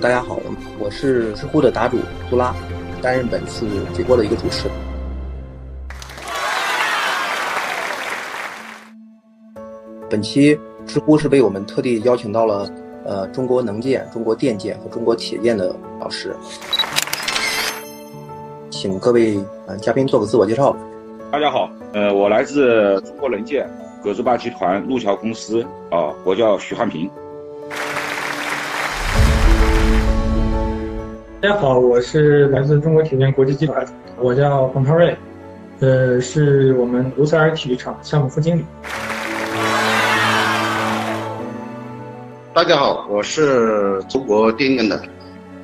大家好，我是知乎的答主苏拉，担任本次直播的一个主持。本期知乎是被我们特地邀请到了呃中国能建、中国电建和中国铁建的老师，请各位呃嘉宾做个自我介绍。大家好，呃，我来自中国能建葛洲坝集团路桥公司啊，我叫徐汉平。大家好，我是来自中国铁建国际集团，我叫冯超瑞，呃，是我们卢塞尔体育场项目副经理。大家好，我是中国电建的，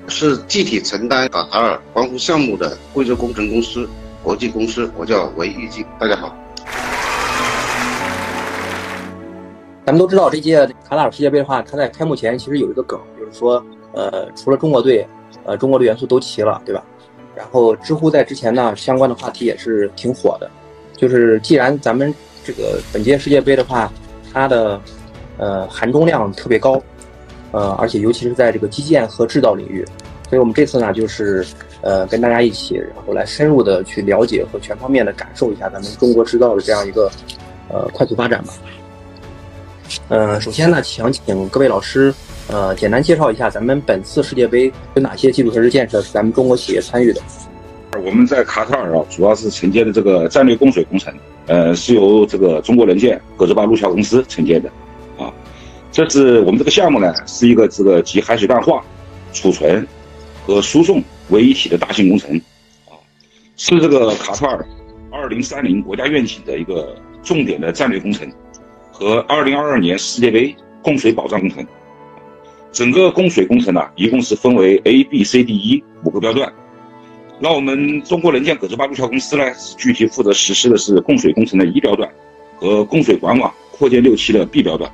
是具体承担卡塔尔光伏项目的贵州工程公司国际公司，我叫韦玉静。大家好。咱们都知道，这届卡塔尔世界杯的话，它在开幕前其实有一个梗，就是说，呃，除了中国队，呃，中国的元素都齐了，对吧？然后知乎在之前呢，相关的话题也是挺火的，就是既然咱们这个本届世界杯的话，它的呃含中量特别高，呃，而且尤其是在这个基建和制造领域，所以我们这次呢，就是呃跟大家一起，然后来深入的去了解和全方面的感受一下咱们中国制造的这样一个呃快速发展吧。呃，首先呢，想请各位老师，呃，简单介绍一下咱们本次世界杯有哪些基础设施建设是咱们中国企业参与的。我们在卡塔尔啊，主要是承接的这个战略供水工程，呃，是由这个中国能建葛洲坝路桥公司承接的，啊，这是我们这个项目呢，是一个这个集海水淡化、储存和输送为一体的大型工程，啊，是这个卡塔尔二零三零国家愿景的一个重点的战略工程。和二零二二年世界杯供水保障工程，整个供水工程呢，一共是分为 A、B、C、D、E 五个标段。那我们中国能建葛洲坝路桥公司呢，具体负责实施的是供水工程的一标段和供水管网扩建六期的 B 标段。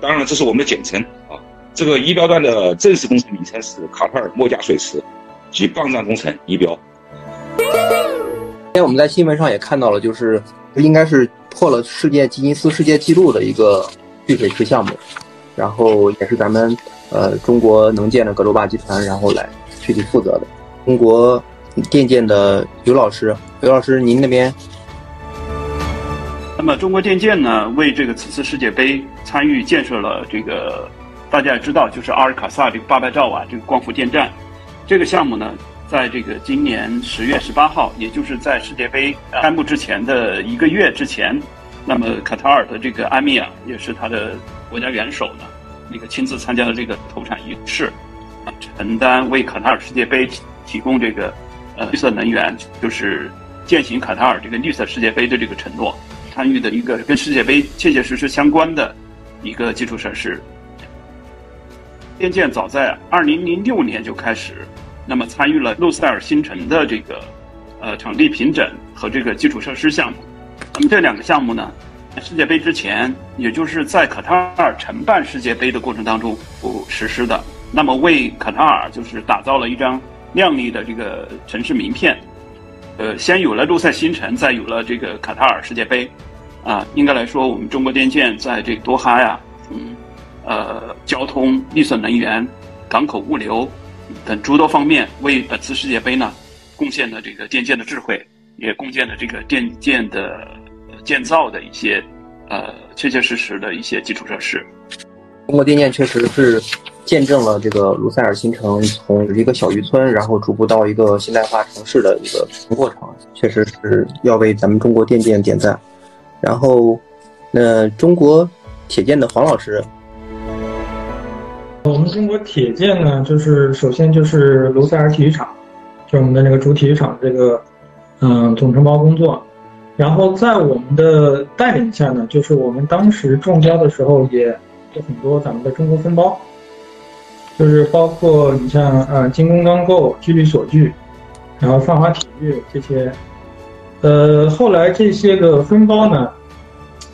当然，这是我们的简称啊。这个一标段的正式工程名称是卡塔尔莫加水池及泵站工程一标。今天我们在新闻上也看到了，就是应该是。破了世界吉尼斯世界纪录的一个蓄水池项目，然后也是咱们呃中国能建的葛洲坝集团，然后来具体负责的。中国电建的刘老师，刘老师您那边？那么中国电建呢，为这个此次世界杯参与建设了这个，大家也知道，就是阿尔卡萨这个八百兆瓦这个光伏电站，这个项目呢。在这个今年十月十八号，也就是在世界杯开幕之前的一个月之前，那么卡塔尔的这个阿米尔也是他的国家元首呢，那个亲自参加了这个投产仪式，啊，承担为卡塔尔世界杯提供这个呃绿色能源，就是践行卡塔尔这个绿色世界杯的这个承诺，参与的一个跟世界杯切切实实相关的一个基础设施。电建早在二零零六年就开始。那么参与了路塞尔新城的这个，呃，场地平整和这个基础设施项目。那么这两个项目呢，世界杯之前，也就是在卡塔尔承办世界杯的过程当中不实施的。那么为卡塔尔就是打造了一张亮丽的这个城市名片。呃，先有了路塞新城，再有了这个卡塔尔世界杯。啊，应该来说，我们中国电建在这多哈呀，嗯，呃，交通、绿色能源、港口物流。等诸多方面为本次世界杯呢贡献了这个电建的智慧，也贡献了这个电建的建造的一些呃切切实实的一些基础设施。中国电建确实是见证了这个卢塞尔新城从一个小渔村，然后逐步到一个现代化城市的一个过程，确实是要为咱们中国电建点赞。然后，那中国铁建的黄老师。我们中国铁建呢，就是首先就是卢塞尔体育场，就是我们的那个主体育场这个，嗯，总承包工作。然后在我们的带领下呢，就是我们当时中标的时候也有很多咱们的中国分包，就是包括你像呃精工钢构、聚力锁具，然后泛华体育这些。呃，后来这些个分包呢，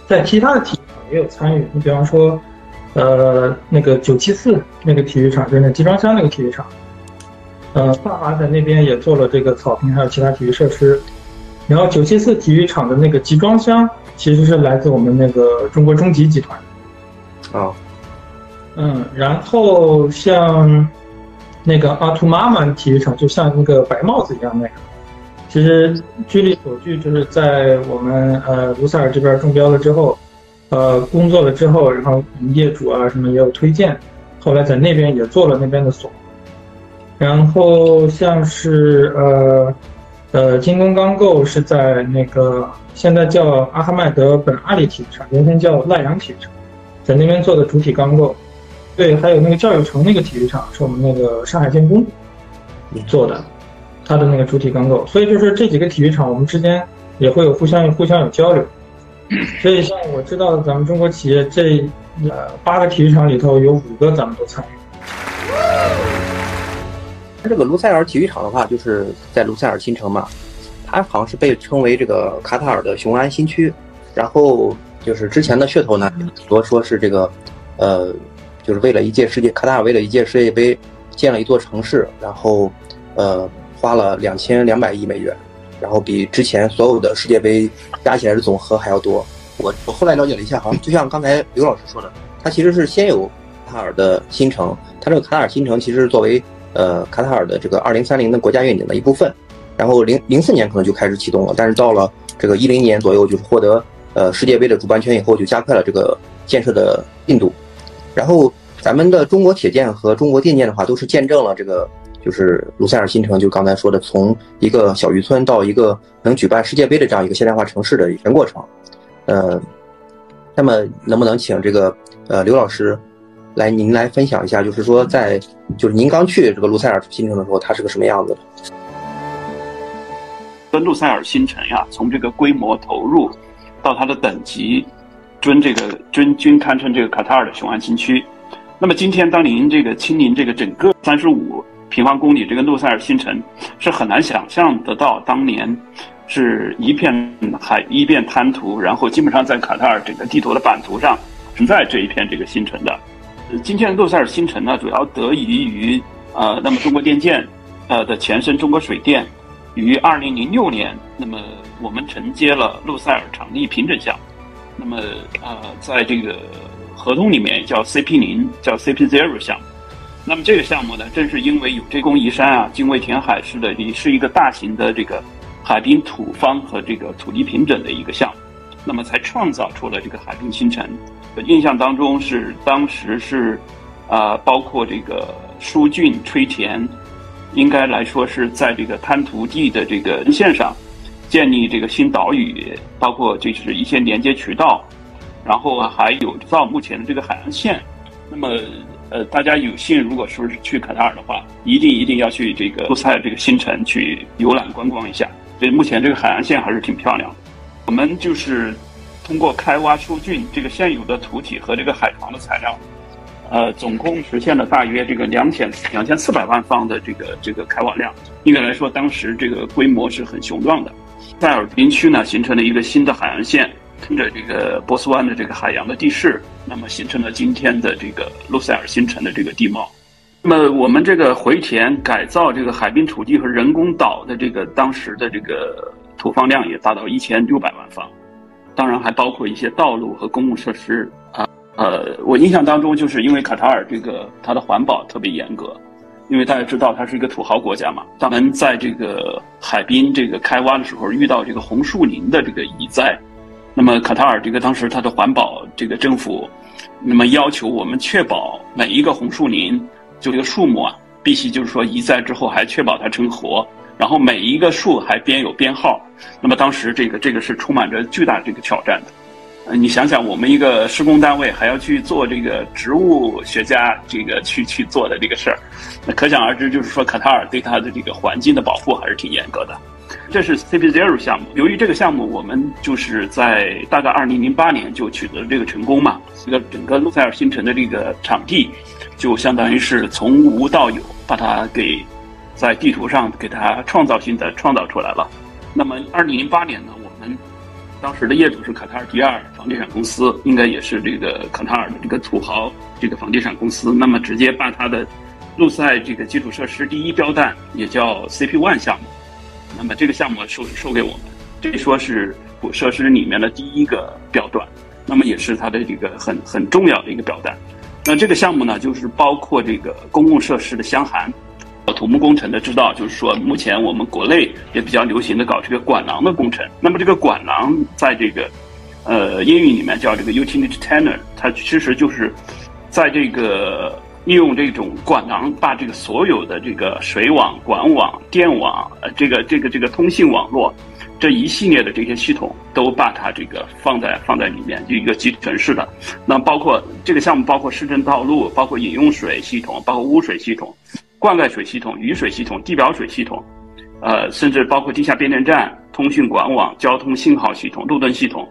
在其他的体育场也有参与。你比方说。呃，那个九七四那个体育场，就是集装箱那个体育场，呃，泛华在那边也做了这个草坪，还有其他体育设施。然后九七四体育场的那个集装箱，其实是来自我们那个中国中集集团。啊，嗯，然后像那个阿图玛曼体育场，就像那个白帽子一样那个。其实据例所据，就是在我们呃卢塞尔这边中标了之后，呃工作了之后，然后业主啊什么也有推荐，后来在那边也做了那边的锁。然后像是呃呃金工钢构是在那个现在叫阿哈迈德本阿里体育场，原先叫赖阳体育场，在那边做的主体钢构。对，还有那个教育城那个体育场是我们那个上海建工做的。它的那个主体钢构，所以就是这几个体育场，我们之间也会有互相互相有交流。所以像我知道的，咱们中国企业这呃八个体育场里头有五个咱们都参与。这个卢塞尔体育场的话，就是在卢塞尔新城嘛，它好像是被称为这个卡塔尔的雄安新区。然后就是之前的噱头呢，很多说是这个呃，就是为了一届世界卡塔尔为了一届世界杯建了一座城市，然后呃。花了两千两百亿美元，然后比之前所有的世界杯加起来的总和还要多。我我后来了解了一下，好像就像刚才刘老师说的，它其实是先有卡塔尔的新城，它这个卡塔尔新城其实作为呃卡塔尔的这个二零三零的国家愿景的一部分。然后零零四年可能就开始启动了，但是到了这个一零年左右，就是获得呃世界杯的主办权以后，就加快了这个建设的进度。然后咱们的中国铁建和中国电建的话，都是见证了这个。就是卢塞尔新城，就刚才说的，从一个小渔村到一个能举办世界杯的这样一个现代化城市的全过程。呃，那么能不能请这个呃刘老师来您来分享一下，就是说在就是您刚去这个卢塞尔新城的时候，它是个什么样子的？跟卢塞尔新城呀，从这个规模投入到它的等级，均这个均均堪称这个卡塔尔的雄安新区。那么今天当您这个亲临这个整个三十五。平方公里，这个诺塞尔新城是很难想象得到，当年是一片海一片滩涂，然后基本上在卡塔尔整个地图的版图上存在这一片这个新城的。今天的诺塞尔新城呢，主要得益于呃，那么中国电建呃的前身中国水电于二零零六年，那么我们承接了诺塞尔场地平整项，那么呃，在这个合同里面叫 CP 零，叫 CP Zero 项目。那么这个项目呢，正是因为有这宫移山啊、精卫填海式的，也是一个大型的这个海滨土方和这个土地平整的一个项目，那么才创造出了这个海滨新城。印象当中是当时是，啊，包括这个疏浚吹填，应该来说是在这个滩涂地的这个线上建立这个新岛屿，包括就是一些连接渠道，然后还有造目前的这个海岸线，那么。呃，大家有幸，如果说是去卡塔尔的话，一定一定要去这个卢塞尔这个新城去游览观光一下。所以目前这个海岸线还是挺漂亮的。我们就是通过开挖疏浚这个现有的土体和这个海床的材料，呃，总共实现了大约这个两千两千四百万方的这个这个开挖量。应该来说，当时这个规模是很雄壮的。塞尔滨区呢，形成了一个新的海岸线。跟着这个波斯湾的这个海洋的地势，那么形成了今天的这个卢塞尔新城的这个地貌。那么我们这个回填改造这个海滨土地和人工岛的这个当时的这个土方量也达到一千六百方，当然还包括一些道路和公共设施啊。呃，我印象当中就是因为卡塔尔这个它的环保特别严格，因为大家知道它是一个土豪国家嘛，当们在这个海滨这个开挖的时候遇到这个红树林的这个移栽。那么卡塔尔这个当时它的环保这个政府，那么要求我们确保每一个红树林就这个树木啊，必须就是说移栽之后还确保它成活，然后每一个树还编有编号。那么当时这个这个是充满着巨大这个挑战的。呃，你想想我们一个施工单位还要去做这个植物学家这个去去做的这个事儿，那可想而知，就是说卡塔尔对它的这个环境的保护还是挺严格的。这是 CP Zero 项目。由于这个项目，我们就是在大概二零零八年就取得了这个成功嘛。这个整个卢塞尔新城的这个场地，就相当于是从无到有，把它给在地图上给它创造性的创造出来了。那么二零零八年呢，我们当时的业主是卡塔尔第二房地产公司，应该也是这个卡塔尔的这个土豪这个房地产公司。那么直接把它的路塞这个基础设施第一标段，也叫 CP One 项目。那么这个项目收收给我们，这说是设施里面的第一个标段，那么也是它的这个很很重要的一个标段。那这个项目呢，就是包括这个公共设施的箱涵，土木工程的知道，就是说目前我们国内也比较流行的搞这个管廊的工程。那么这个管廊在这个呃英语里面叫这个 utility tenor，它其实就是在这个利用这种管廊把这个所有的这个水网、管网、电网，呃，这个这个这个通信网络这一系列的这些系统都把它这个放在放在里面，就一个集成式的。那包括这个项目，包括市政道路，包括饮用水系统，包括污水系统。灌溉水系统、雨水系统、地表水系统，呃，甚至包括地下变电站、通讯管网、交通信号系统、路灯系统。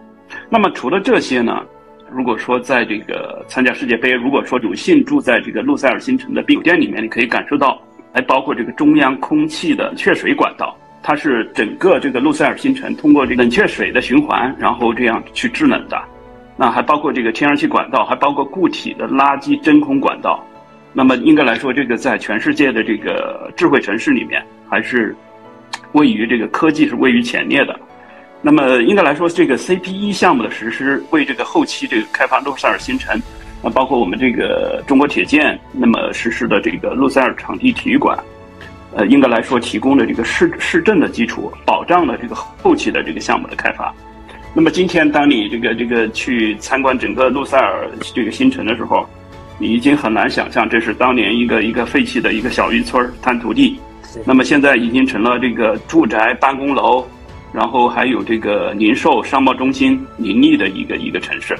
那么除了这些呢？如果说在这个参加世界杯，如果说有幸住在这个路塞尔新城的酒店里面，你可以感受到，还包括这个中央空气的缺水管道，它是整个这个路塞尔新城通过这个冷却水的循环，然后这样去制冷的。那还包括这个天然气管道，还包括固体的垃圾真空管道。那么应该来说，这个在全世界的这个智慧城市里面，还是位于这个科技是位于前列的。那么应该来说，这个 CPE 项目的实施，为这个后期这个开发路塞尔新城，那包括我们这个中国铁建那么实施的这个路塞尔场地体育馆，呃，应该来说提供了这个市市政的基础，保障了这个后期的这个项目的开发。那么今天，当你这个这个去参观整个路塞尔这个新城的时候，你已经很难想象，这是当年一个一个废弃的一个小渔村滩涂地，那么现在已经成了这个住宅、办公楼，然后还有这个零售、商贸中心林立的一个一个城市。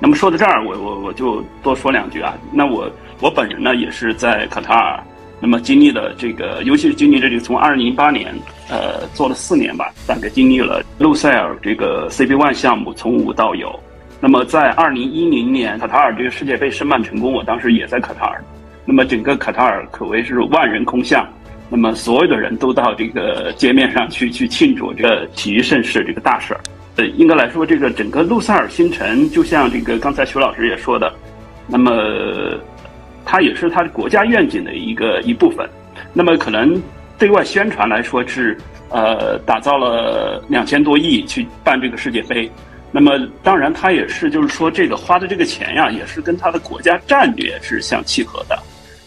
那么说到这儿，我我我就多说两句啊。那我我本人呢，也是在卡塔尔，那么经历了这个，尤其是经历这里从二零零八年，呃，做了四年吧，大概经历了路塞尔这个 CB One 项目从无到有。那么，在二零一零年卡塔尔这个世界杯申办成功，我当时也在卡塔尔。那么，整个卡塔尔可谓是万人空巷。那么，所有的人都到这个街面上去去庆祝这个体育盛世这个大事儿。呃，应该来说，这个整个路塞尔新城，就像这个刚才徐老师也说的，那么它也是它国家愿景的一个一部分。那么，可能对外宣传来说是呃，打造了两千多亿去办这个世界杯。那么，当然，他也是，就是说，这个花的这个钱呀，也是跟他的国家战略是相契合的。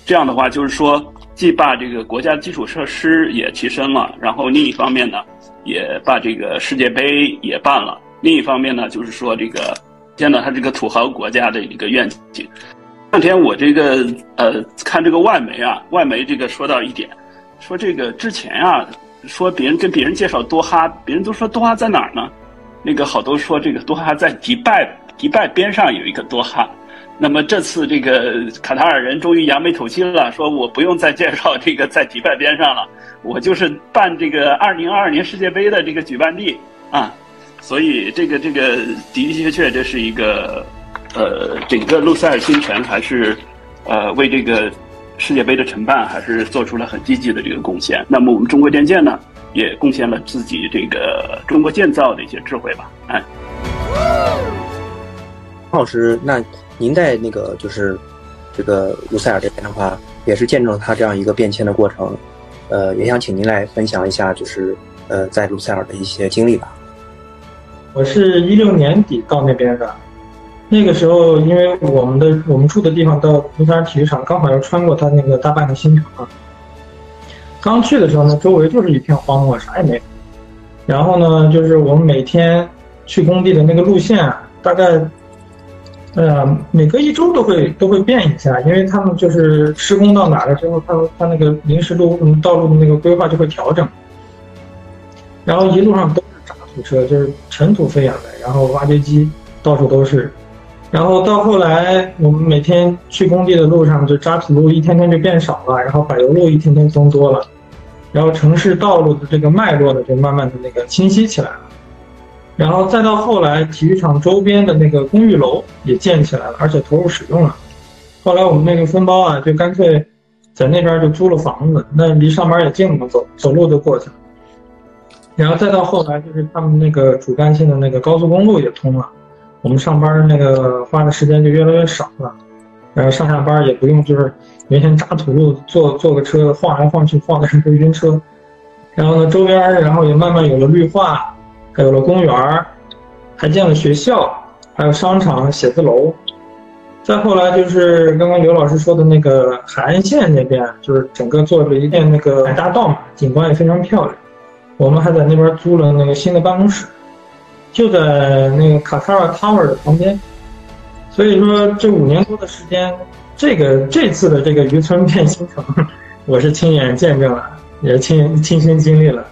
这样的话，就是说，既把这个国家基础设施也提升了，然后另一方面呢，也把这个世界杯也办了。另一方面呢，就是说，这个见到他这个土豪国家的一个愿景。那天我这个呃看这个外媒啊，外媒这个说到一点，说这个之前啊，说别人跟别人介绍多哈，别人都说多哈在哪儿呢？那个好多说这个多哈在迪拜，迪拜边上有一个多哈。那么这次这个卡塔尔人终于扬眉吐气了，说我不用再介绍这个在迪拜边上了，我就是办这个二零二二年世界杯的这个举办地啊。所以这个这个的的确确这是一个呃整个路塞尔新城还是呃为这个世界杯的承办还是做出了很积极的这个贡献。那么我们中国电建呢？也贡献了自己这个中国建造的一些智慧吧，哎。汤老师，那您在那个就是这个卢塞尔这边的话，也是见证了他这样一个变迁的过程，呃，也想请您来分享一下，就是呃，在卢塞尔的一些经历吧。我是一六年底到那边的，那个时候因为我们的我们住的地方到卢塞尔体育场刚好要穿过他那个大半个新城。刚去的时候呢，周围就是一片荒漠，啥也没有。然后呢，就是我们每天去工地的那个路线，大概，呃，每隔一周都会都会变一下，因为他们就是施工到哪了之后，他他那个临时路道路的那个规划就会调整。然后一路上都是渣土车，就是尘土飞扬的，然后挖掘机到处都是。然后到后来，我们每天去工地的路上，就渣土路一天天就变少了，然后柏油路一天天增多了，然后城市道路的这个脉络呢，就慢慢的那个清晰起来了。然后再到后来，体育场周边的那个公寓楼也建起来了，而且投入使用了。后来我们那个分包啊，就干脆在那边就租了房子，那离上班也近嘛，走走路就过去了。然后再到后来，就是他们那个主干线的那个高速公路也通了。我们上班那个花的时间就越来越少了，然后上下班也不用就是原先渣土路坐坐个车晃来晃去晃的人都晕车，然后呢周边然后也慢慢有了绿化，还有了公园还建了学校，还有商场写字楼，再后来就是刚刚刘老师说的那个海岸线那边，就是整个做了一片那个海大道嘛，景观也非常漂亮。我们还在那边租了那个新的办公室，就在那个卡塔尔塔尔的旁边。所以说这五年多的时间，这个这次的这个渔村变新城，我是亲眼见证了，也亲亲身经历了，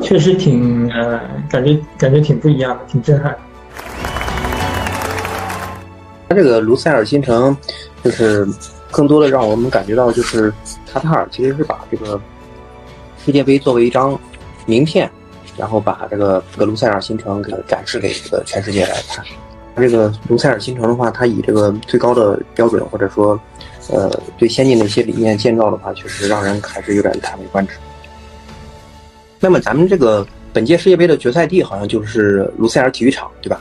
确实挺呃，感觉感觉挺不一样的，挺震撼。它这个卢塞尔新城，就是更多的让我们感觉到，就是卡塔尔其实是把这个世界杯作为一张名片，然后把这个这个卢塞尔新城给展示给这个全世界来看。这个卢塞尔新城的话，它以这个最高的标准，或者说，呃，最先进的一些理念建造的话，确实让人还是有点叹为观止。那么咱们这个本届世界杯的决赛地好像就是卢塞尔体育场，对吧？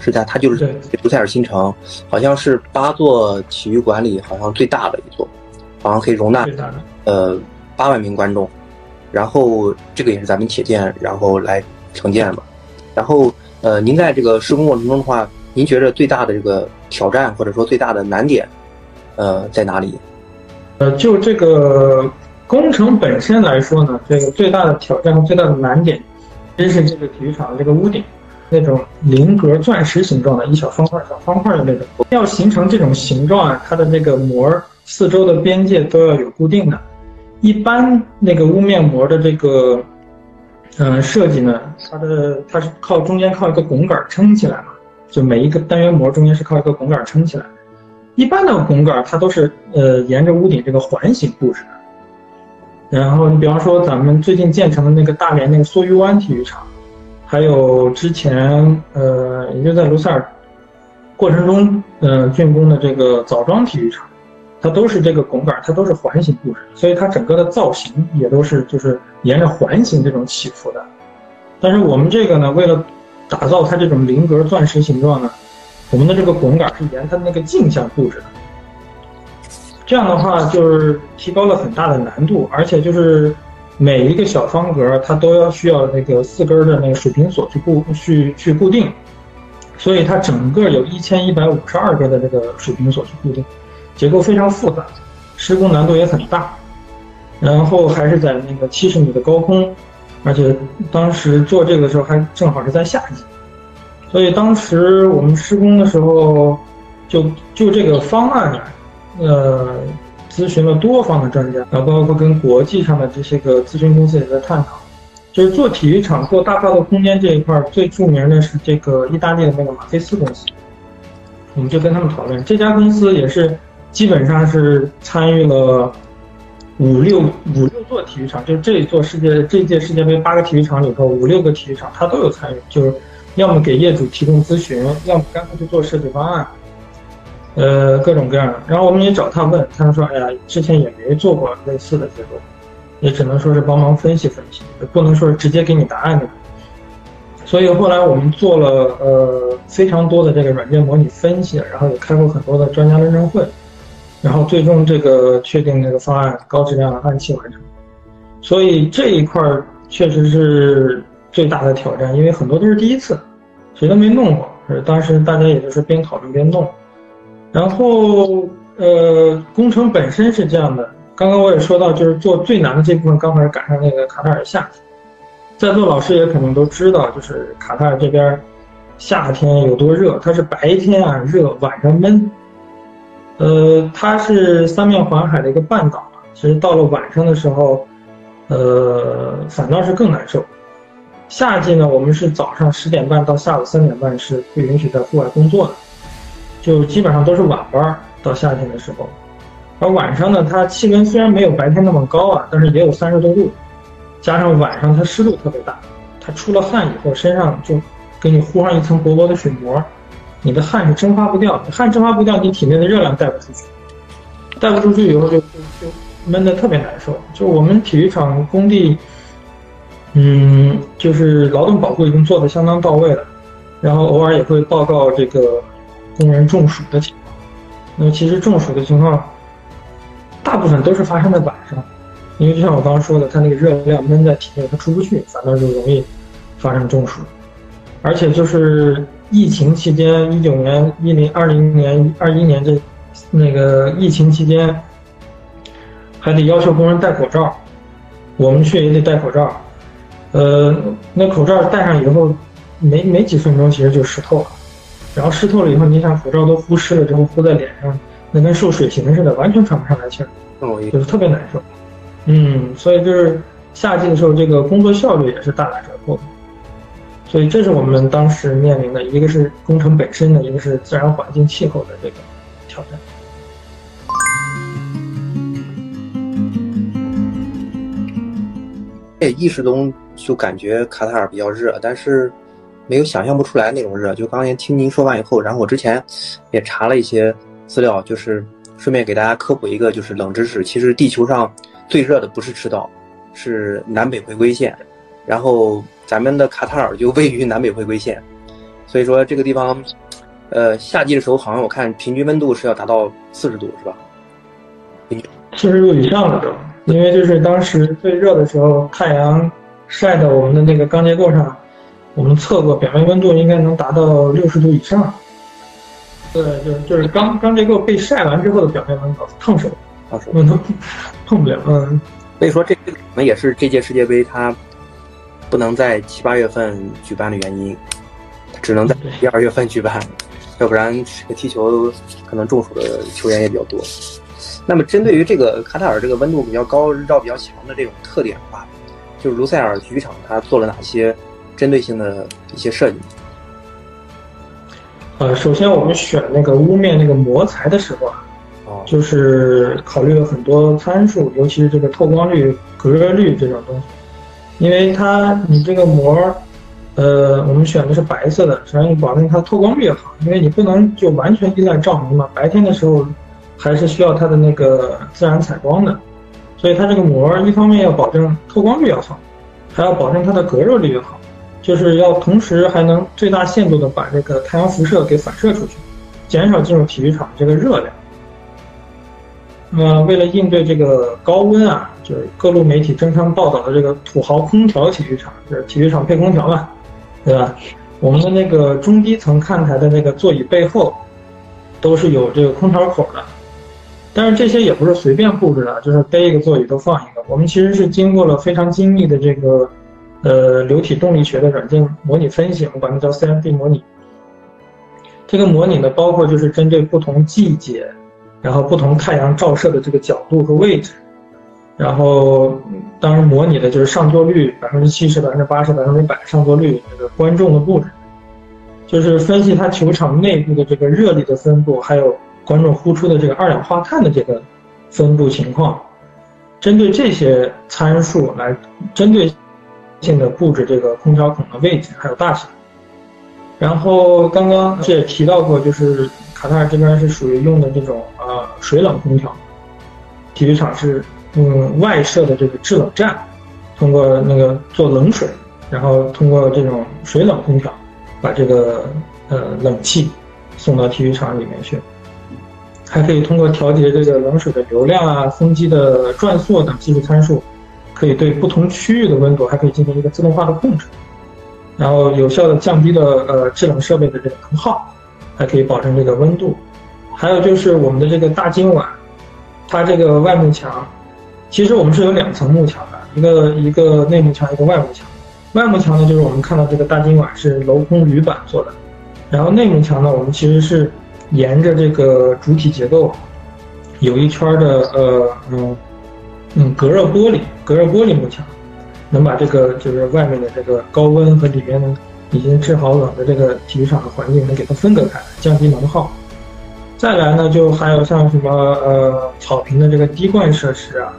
是在，它就是卢塞尔新城，好像是八座体育馆里好像最大的一座，好像可以容纳呃八万名观众。然后这个也是咱们铁建然后来承建嘛。然后呃，您在这个施工过程中的话，您觉得最大的这个挑战或者说最大的难点呃在哪里？呃，就这个工程本身来说呢，这个最大的挑战和最大的难点，真是这个体育场的这个屋顶。那种菱格钻石形状的一小方块小方块的那种，要形成这种形状啊，它的这个膜四周的边界都要有固定的。一般那个屋面膜的这个，嗯，设计呢，它的它是靠中间靠一个拱杆撑起来嘛，就每一个单元膜中间是靠一个拱杆撑起来。一般的拱杆它都是呃沿着屋顶这个环形布置的。然后你比方说咱们最近建成的那个大连那个梭鱼湾体育场。还有之前，呃，也就在卢塞尔过程中，呃，竣工的这个枣庄体育场，它都是这个拱杆，它都是环形布置，所以它整个的造型也都是就是沿着环形这种起伏的。但是我们这个呢，为了打造它这种菱格钻石形状呢，我们的这个拱杆是沿它那个镜像布置的。这样的话，就是提高了很大的难度，而且就是。每一个小方格，它都要需要那个四根的那个水平锁去固去去固定，所以它整个有一千一百五十二个的这个水平锁去固定，结构非常复杂，施工难度也很大。然后还是在那个七十米的高空，而且当时做这个时候还正好是在夏季，所以当时我们施工的时候，就就这个方案，呃。咨询了多方的专家，然后包括跟国际上的这些个咨询公司也在探讨，就是做体育场、做大跨度空间这一块，最著名的是这个意大利的那个马菲斯公司。我们就跟他们讨论，这家公司也是基本上是参与了五六五六座体育场，就这一座世界这届世界杯八个体育场里头五六个体育场，他都有参与，就是要么给业主提供咨询，要么干脆去做设计方案。呃，各种各样的，然后我们也找他问，他说：“哎呀，之前也没做过类似的结构，也只能说是帮忙分析分析，不能说是直接给你答案的。”所以后来我们做了呃非常多的这个软件模拟分析，然后也开过很多的专家论证会，然后最终这个确定这个方案高质量按期完成。所以这一块确实是最大的挑战，因为很多都是第一次，谁都没弄过，当时大家也就是边讨论边弄。然后，呃，工程本身是这样的。刚刚我也说到，就是做最难的这部分，刚好是赶上那个卡塔尔夏天。在座老师也肯定都知道，就是卡塔尔这边夏天有多热。它是白天啊热，晚上闷。呃，它是三面环海的一个半岛其实到了晚上的时候，呃，反倒是更难受。夏季呢，我们是早上十点半到下午三点半是不允许在户外工作的。就基本上都是晚班，到夏天的时候，而晚上呢，它气温虽然没有白天那么高啊，但是也有三十多度，加上晚上它湿度特别大，它出了汗以后，身上就给你糊上一层薄薄的水膜，你的汗是蒸发不掉，汗蒸发不掉，你体内的热量带不出去，带不出去以后就就闷得特别难受。就我们体育场工地，嗯，就是劳动保护已经做得相当到位了，然后偶尔也会报告这个。工人中暑的情况，那么其实中暑的情况，大部分都是发生在晚上，因为就像我刚刚说的，它那个热量闷在体内，它出不去，反倒就容易发生中暑。而且就是疫情期间，一九年、一零、二零年、二一年这那个疫情期间，还得要求工人戴口罩，我们去也得戴口罩。呃，那口罩戴上以后，没没几分钟，其实就湿透了。然后湿透了以后，你想口罩都呼湿了之后敷在脸上，那跟受水刑似的，完全喘不上来气儿，就是特别难受。嗯，所以就是夏季的时候，这个工作效率也是大打折扣的。所以这是我们当时面临的一个是工程本身的，一个是自然环境气候的这个挑战。这意识中就感觉卡塔尔比较热，但是没有想象不出来那种热。就刚才听您说完以后，然后我之前也查了一些资料，就是顺便给大家科普一个就是冷知识。其实地球上最热的不是赤道，是南北回归线。然后咱们的卡塔尔就位于南北回归线，所以说这个地方，呃，夏季的时候好像我看平均温度是要达到四十度，是吧？四十度以上了都，因为就是当时最热的时候，太阳晒到我们的那个钢结构上，我们测过表面温度应该能达到六十度以上。对，就是就是钢钢结构被晒完之后的表面温度，烫手，烫手，碰碰不了。嗯，所以说这可能也是这届世界杯它。不能在七八月份举办的原因，只能在一二月份举办，要不然这个踢球可能中暑的球员也比较多。那么，针对于这个卡塔尔这个温度比较高、日照比较强的这种特点的话，就是卢塞尔体育场它做了哪些针对性的一些设计？呃，首先我们选那个屋面那个膜材的时候啊，就是考虑了很多参数，尤其是这个透光率、隔热率这种东西。因为它，你这个膜，呃，我们选的是白色的，实际上保证它透光率好。因为你不能就完全依赖照明嘛，白天的时候还是需要它的那个自然采光的。所以它这个膜一方面要保证透光率要好，还要保证它的隔热率也好，就是要同时还能最大限度的把这个太阳辐射给反射出去，减少进入体育场这个热量。那么，为了应对这个高温啊，就是各路媒体争相报道的这个土豪空调体育场，就是体育场配空调嘛，对吧？我们的那个中低层看台的那个座椅背后，都是有这个空调口的。但是这些也不是随便布置的，就是背一个座椅都放一个。我们其实是经过了非常精密的这个，呃，流体动力学的软件模拟分析，我们管它叫 CFD 模拟。这个模拟呢，包括就是针对不同季节。然后不同太阳照射的这个角度和位置，然后当然模拟的就是上座率百分之七十、百分之八十、百分之百上座率这个观众的布置，就是分析它球场内部的这个热力的分布，还有观众呼出的这个二氧化碳的这个分布情况，针对这些参数来针对性的布置这个空调孔的位置还有大小。然后刚刚这也提到过，就是卡塔尔这边是属于用的这种呃水冷空调，体育场是嗯外设的这个制冷站，通过那个做冷水，然后通过这种水冷空调，把这个呃冷气送到体育场里面去，还可以通过调节这个冷水的流量啊、风机的转速等技术参数，可以对不同区域的温度还可以进行一个自动化的控制。然后有效的降低了呃制冷设备的这个能耗，还可以保证这个温度。还有就是我们的这个大金碗，它这个外幕墙，其实我们是有两层幕墙的，一个一个内幕墙，一个外幕墙。外幕墙呢，就是我们看到这个大金碗是镂空铝板做的，然后内幕墙呢，我们其实是沿着这个主体结构有一圈的呃嗯嗯隔热玻璃，隔热玻璃幕墙。能把这个就是外面的这个高温和里面的已经制好冷的这个体育场的环境能给它分隔开，降低能耗。再来呢，就还有像什么呃草坪的这个滴灌设施啊，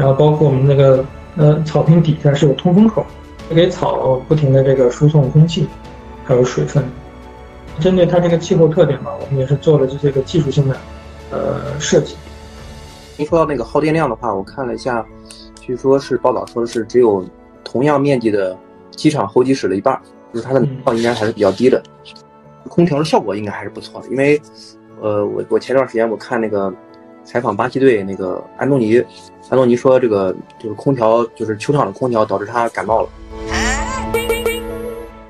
然后包括我们那个呃草坪底下是有通风口，给草不停的这个输送空气，还有水分。针对它这个气候特点嘛，我们也是做了这些个技术性的呃设计。您说到那个耗电量的话，我看了一下。据说是报道说是只有同样面积的机场候机室的一半，就是它的能耗应该还是比较低的，空调的效果应该还是不错的。因为，呃，我我前段时间我看那个采访巴西队那个安东尼，安东尼说这个就是空调就是球场的空调导致他感冒了。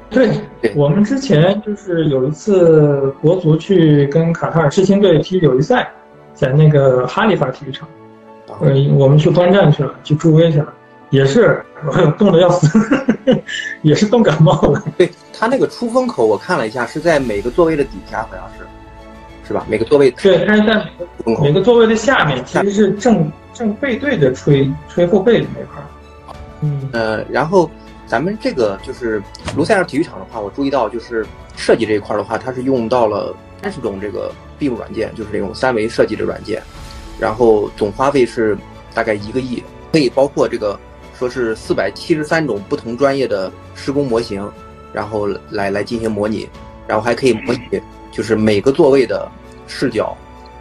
对，我们之前就是有一次国足去跟卡塔尔世青队踢友谊赛，在那个哈利法体育场，呃，我们去观战去了，去助威去了，也是冻得要死，也是冻感冒了。对他那个出风口，我看了一下，是在每个座位的底下，好像是，是吧？每个座位对，它是在每个每个座位的下面，其实是正正背对着吹吹后背的那块儿。嗯呃，然后咱们这个就是卢塞尔体育场的话，我注意到就是设计这一块的话，它是用到了三十种这个 BIM 软件，就是这种三维设计的软件，然后总花费是大概一个亿，可以包括这个说是四百七十三种不同专业的施工模型，然后来来进行模拟，然后还可以模拟就是每个座位的视角，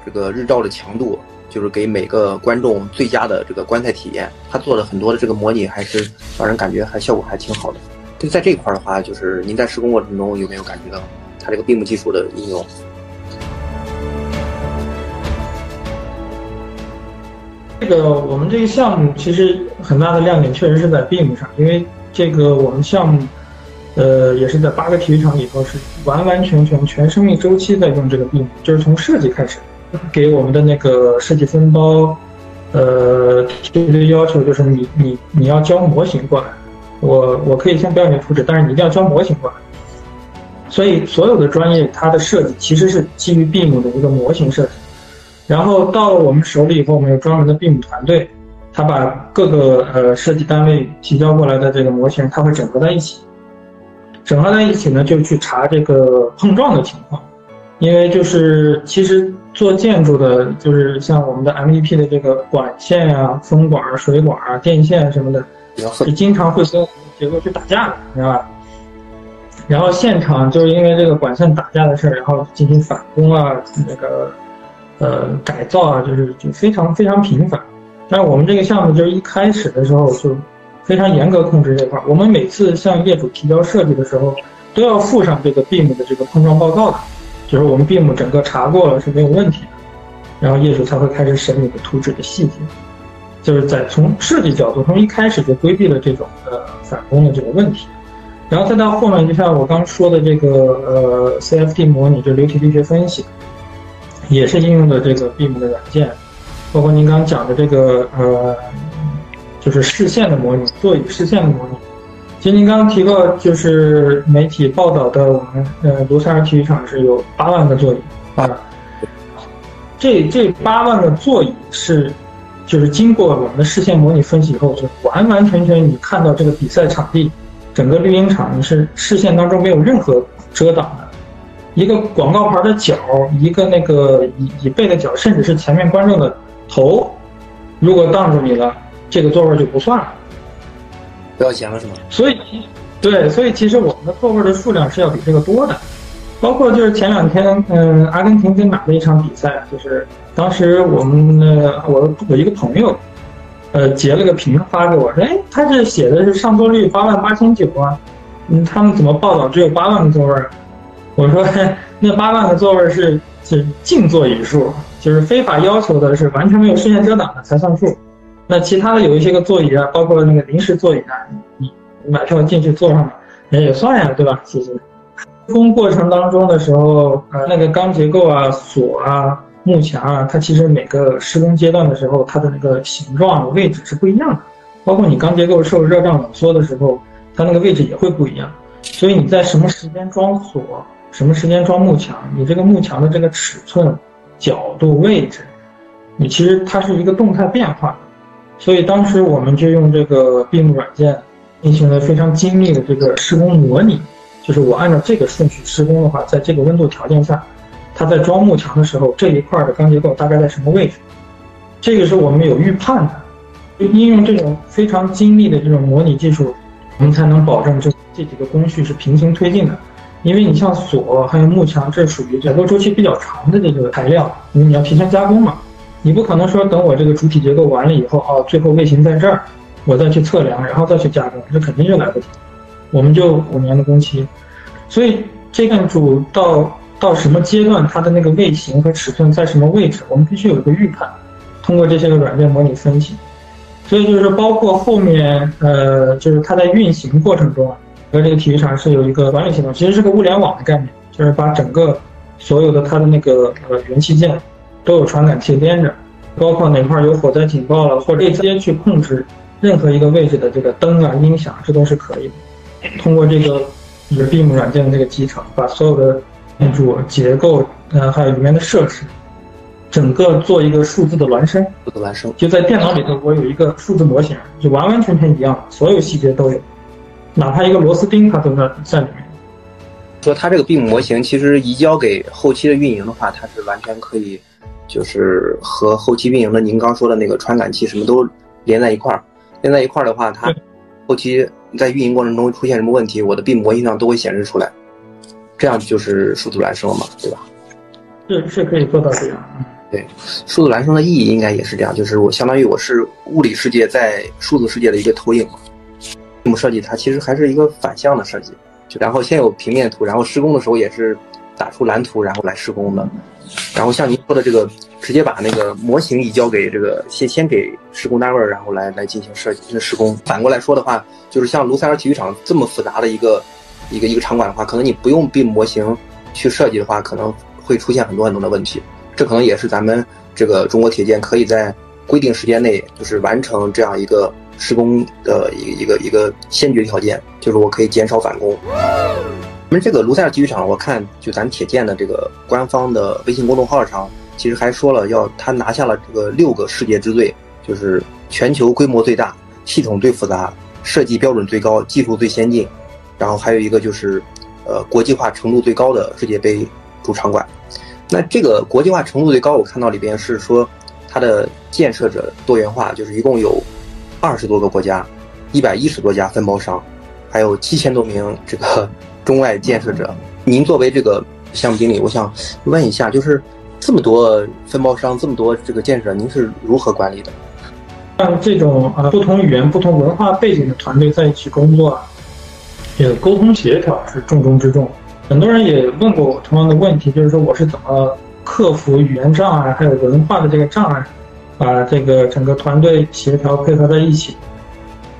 这个日照的强度。就是给每个观众最佳的这个观赛体验，他做了很多的这个模拟，还是让人感觉还效果还挺好的。就在这一块的话，就是您在施工过程中有没有感觉到它这个闭幕技术的应用？这个我们这个项目其实很大的亮点确实是在闭幕上，因为这个我们项目，呃，也是在八个体育场里头是完完全全全生命周期在用这个闭幕，就是从设计开始。给我们的那个设计分包，呃，提的要求就是你你你要交模型过来，我我可以先不要你图纸，但是你一定要交模型过来。所以所有的专业它的设计其实是基于 BIM 的一个模型设计，然后到了我们手里以后，我们有专门的 BIM 团队，他把各个呃设计单位提交过来的这个模型，它会整合在一起，整合在一起呢，就去查这个碰撞的情况，因为就是其实。做建筑的，就是像我们的 MVP 的这个管线啊、风管、水管啊、电线什么的，是经常会跟结构去打架的，知道吧？然后现场就是因为这个管线打架的事儿，然后进行返工啊，那个呃改造啊，就是就非常非常频繁。但是我们这个项目就是一开始的时候就非常严格控制这块儿，我们每次向业主提交设计的时候，都要附上这个 BIM 的这个碰撞报告的。就是我们 BIM 整个查过了是没有问题的，然后业主才会开始审你的图纸的细节，就是在从设计角度，从一开始就规避了这种呃返工的这个问题，然后再到后面，就像我刚说的这个呃 CFD 模拟，就流体力学分析，也是应用的这个 BIM 的软件，包括您刚讲的这个呃，就是视线的模拟，座椅视线的模拟。其实您刚刚提过，就是媒体报道的，我们呃卢塞尔体育场是有八万个座椅啊。这这八万个座椅是，就是经过我们的视线模拟分析以后，就完完全全你看到这个比赛场地，整个绿茵场你是视线当中没有任何遮挡的，一个广告牌的角，一个那个椅椅背的角，甚至是前面观众的头，如果挡住你了，这个座位就不算了。不要钱了是吗？所以，对，所以其实我们的座位的数量是要比这个多的，包括就是前两天，嗯，阿根廷跟哪的一场比赛，就是当时我们的我我一个朋友，呃，截了个屏发给我，说，哎，他这写的是上座率八万八千九啊，嗯，他们怎么报道只有八万个座位？我说，那八万个座位是是净座椅数，就是非法要求的是完全没有视线遮挡的才算数。那其他的有一些个座椅啊，包括那个临时座椅啊，你买票进去坐上，也也算呀，对吧？其实，施工过程当中的时候，呃，那个钢结构啊、锁啊、幕墙啊，它其实每个施工阶段的时候，它的那个形状位置是不一样的。包括你钢结构受热胀冷缩的时候，它那个位置也会不一样。所以你在什么时间装锁，什么时间装幕墙，你这个幕墙的这个尺寸、角度、位置，你其实它是一个动态变化。所以当时我们就用这个 BIM 软件进行了非常精密的这个施工模拟，就是我按照这个顺序施工的话，在这个温度条件下，它在装幕墙的时候，这一块的钢结构大概在什么位置？这个是我们有预判的。就应用这种非常精密的这种模拟技术，我们才能保证这这几个工序是平行推进的。因为你像锁还有幕墙，这属于采购周期比较长的这个材料，因为你要提前加工嘛。你不可能说等我这个主体结构完了以后，哦，最后卫星在这儿，我再去测量，然后再去加工，这肯定就来不及。我们就五年的工期，所以这个主到到什么阶段，它的那个位形和尺寸在什么位置，我们必须有一个预判。通过这些个软件模拟分析，所以就是包括后面，呃，就是它在运行过程中啊，和这个体育场是有一个管理系统，其实是个物联网的概念，就是把整个所有的它的那个呃元器件都有传感器连着，包括哪块有火灾警报了，或者直接去控制任何一个位置的这个灯啊、音响，这都是可以的。通过这个就是 BIM 软件的这个集成，把所有的建筑结构，呃，还有里面的设施，整个做一个数字的孪生。数字孪生，就在电脑里头，我有一个数字模型，就完完全全一样，所有细节都有，哪怕一个螺丝钉它都在在里面。说它这个 BIM 模型其实移交给后期的运营的话，它是完全可以，就是和后期运营的您刚说的那个传感器什么都连在一块儿，连在一块儿的话，它后期在运营过程中出现什么问题，我的 BIM 模型上都会显示出来，这样就是数字孪生了嘛，对吧？是是可以做到这样。对，数字孪生的意义应该也是这样，就是我相当于我是物理世界在数字世界的一个投影嘛。这么设计它其实还是一个反向的设计，就然后先有平面图，然后施工的时候也是打出蓝图，然后来施工的。然后像您说的这个，直接把那个模型移交给这个先先给施工单位，然后来来进行设计施工。反过来说的话，就是像卢塞尔体育场这么复杂的一个一个一个场馆的话，可能你不用 B 模型去设计的话，可能会出现很多很多的问题。这可能也是咱们这个中国铁建可以在规定时间内就是完成这样一个施工的一个一个一个先决条件，就是我可以减少返工。我们这个卢塞尔体育场，我看就咱铁建的这个官方的微信公众号上，其实还说了要他拿下了这个六个世界之最，就是全球规模最大、系统最复杂、设计标准最高、技术最先进，然后还有一个就是呃国际化程度最高的世界杯主场馆。那这个国际化程度最高，我看到里边是说它的建设者多元化，就是一共有二十多个国家，一百一十多家分包商，还有七千多名这个中外建设者。您作为这个项目经理，我想问一下，就是这么多分包商，这么多这个建设，您是如何管理的？像这种啊不同语言、不同文化背景的团队在一起工作啊，沟通协调是重中之重。很多人也问过我同样的问题，就是说我是怎么克服语言障碍还有文化的这个障碍，把这个整个团队协调配合在一起。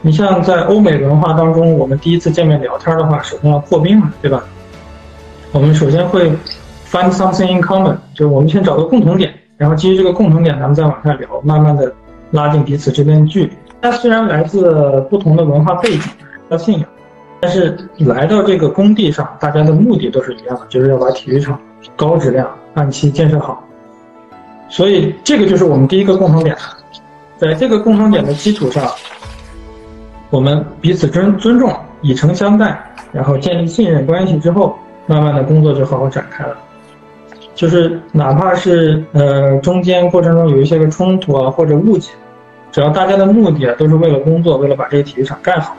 你像在欧美文化当中，我们第一次见面聊天的话，首先要破冰嘛，对吧？我们首先会 find something in common，就是我们先找到共同点，然后基于这个共同点，咱们再往下聊，慢慢的拉近彼此之间的距离。它虽然来自不同的文化背景和信仰，但是来到这个工地上，大家的目的都是一样的，就是要把体育场高质量按期建设好。所以这个就是我们第一个共同点，在这个共同点的基础上，我们彼此尊尊重，以诚相待，然后建立信任关系之后，慢慢的工作就好好展开了。就是哪怕是呃中间过程中有一些个冲突啊或者误解，只要大家的目的啊都是为了工作，为了把这个体育场盖好。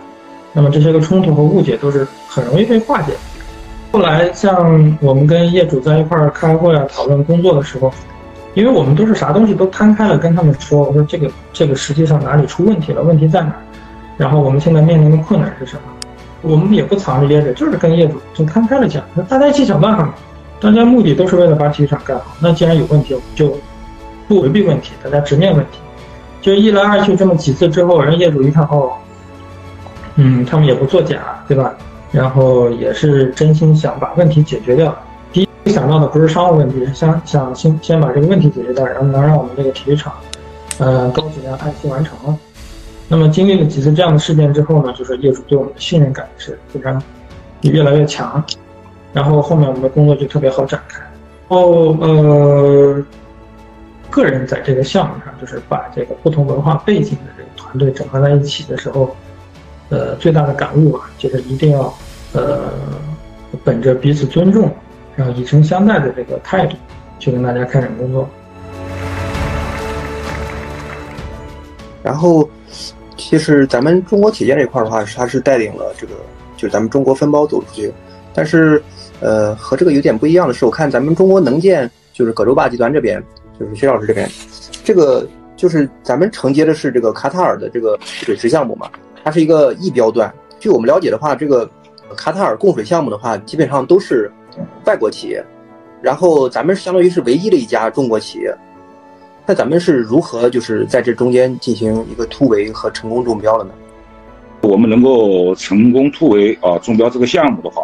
那么这些个冲突和误解都是很容易被化解。后来像我们跟业主在一块儿开会啊、讨论工作的时候，因为我们都是啥东西都摊开了跟他们说，我说这个这个实际上哪里出问题了，问题在哪？然后我们现在面临的困难是什么？我们也不藏着掖着，就是跟业主就摊开了讲，大家一起想办法嘛。大家目的都是为了把体育场盖好。那既然有问题，我们就不回避问题，大家直面问题。就一来二去这么几次之后，人业主一看哦。嗯，他们也不作假，对吧？然后也是真心想把问题解决掉。第一想到的不是商务问题，是想想先先把这个问题解决掉，然后能让我们这个体育场，呃，高质量按期完成了。那么经历了几次这样的事件之后呢，就是业主对我们的信任感是非常越来越强，然后后面我们的工作就特别好展开。后呃，个人在这个项目上，就是把这个不同文化背景的这个团队整合在一起的时候。呃，最大的感悟啊，就是一定要，呃，本着彼此尊重，然后以诚相待的这个态度，去跟大家开展工作。然后，其实咱们中国铁建这块的话，它是带领了这个，就是咱们中国分包走出去。但是，呃，和这个有点不一样的是，我看咱们中国能建，就是葛洲坝集团这边，就是薛老师这边，这个就是咱们承接的是这个卡塔尔的这个水池项目嘛。它是一个一标段。据我们了解的话，这个卡塔尔供水项目的话，基本上都是外国企业，然后咱们相当于是唯一的一家中国企业。那咱们是如何就是在这中间进行一个突围和成功中标了呢？我们能够成功突围啊中标这个项目的话，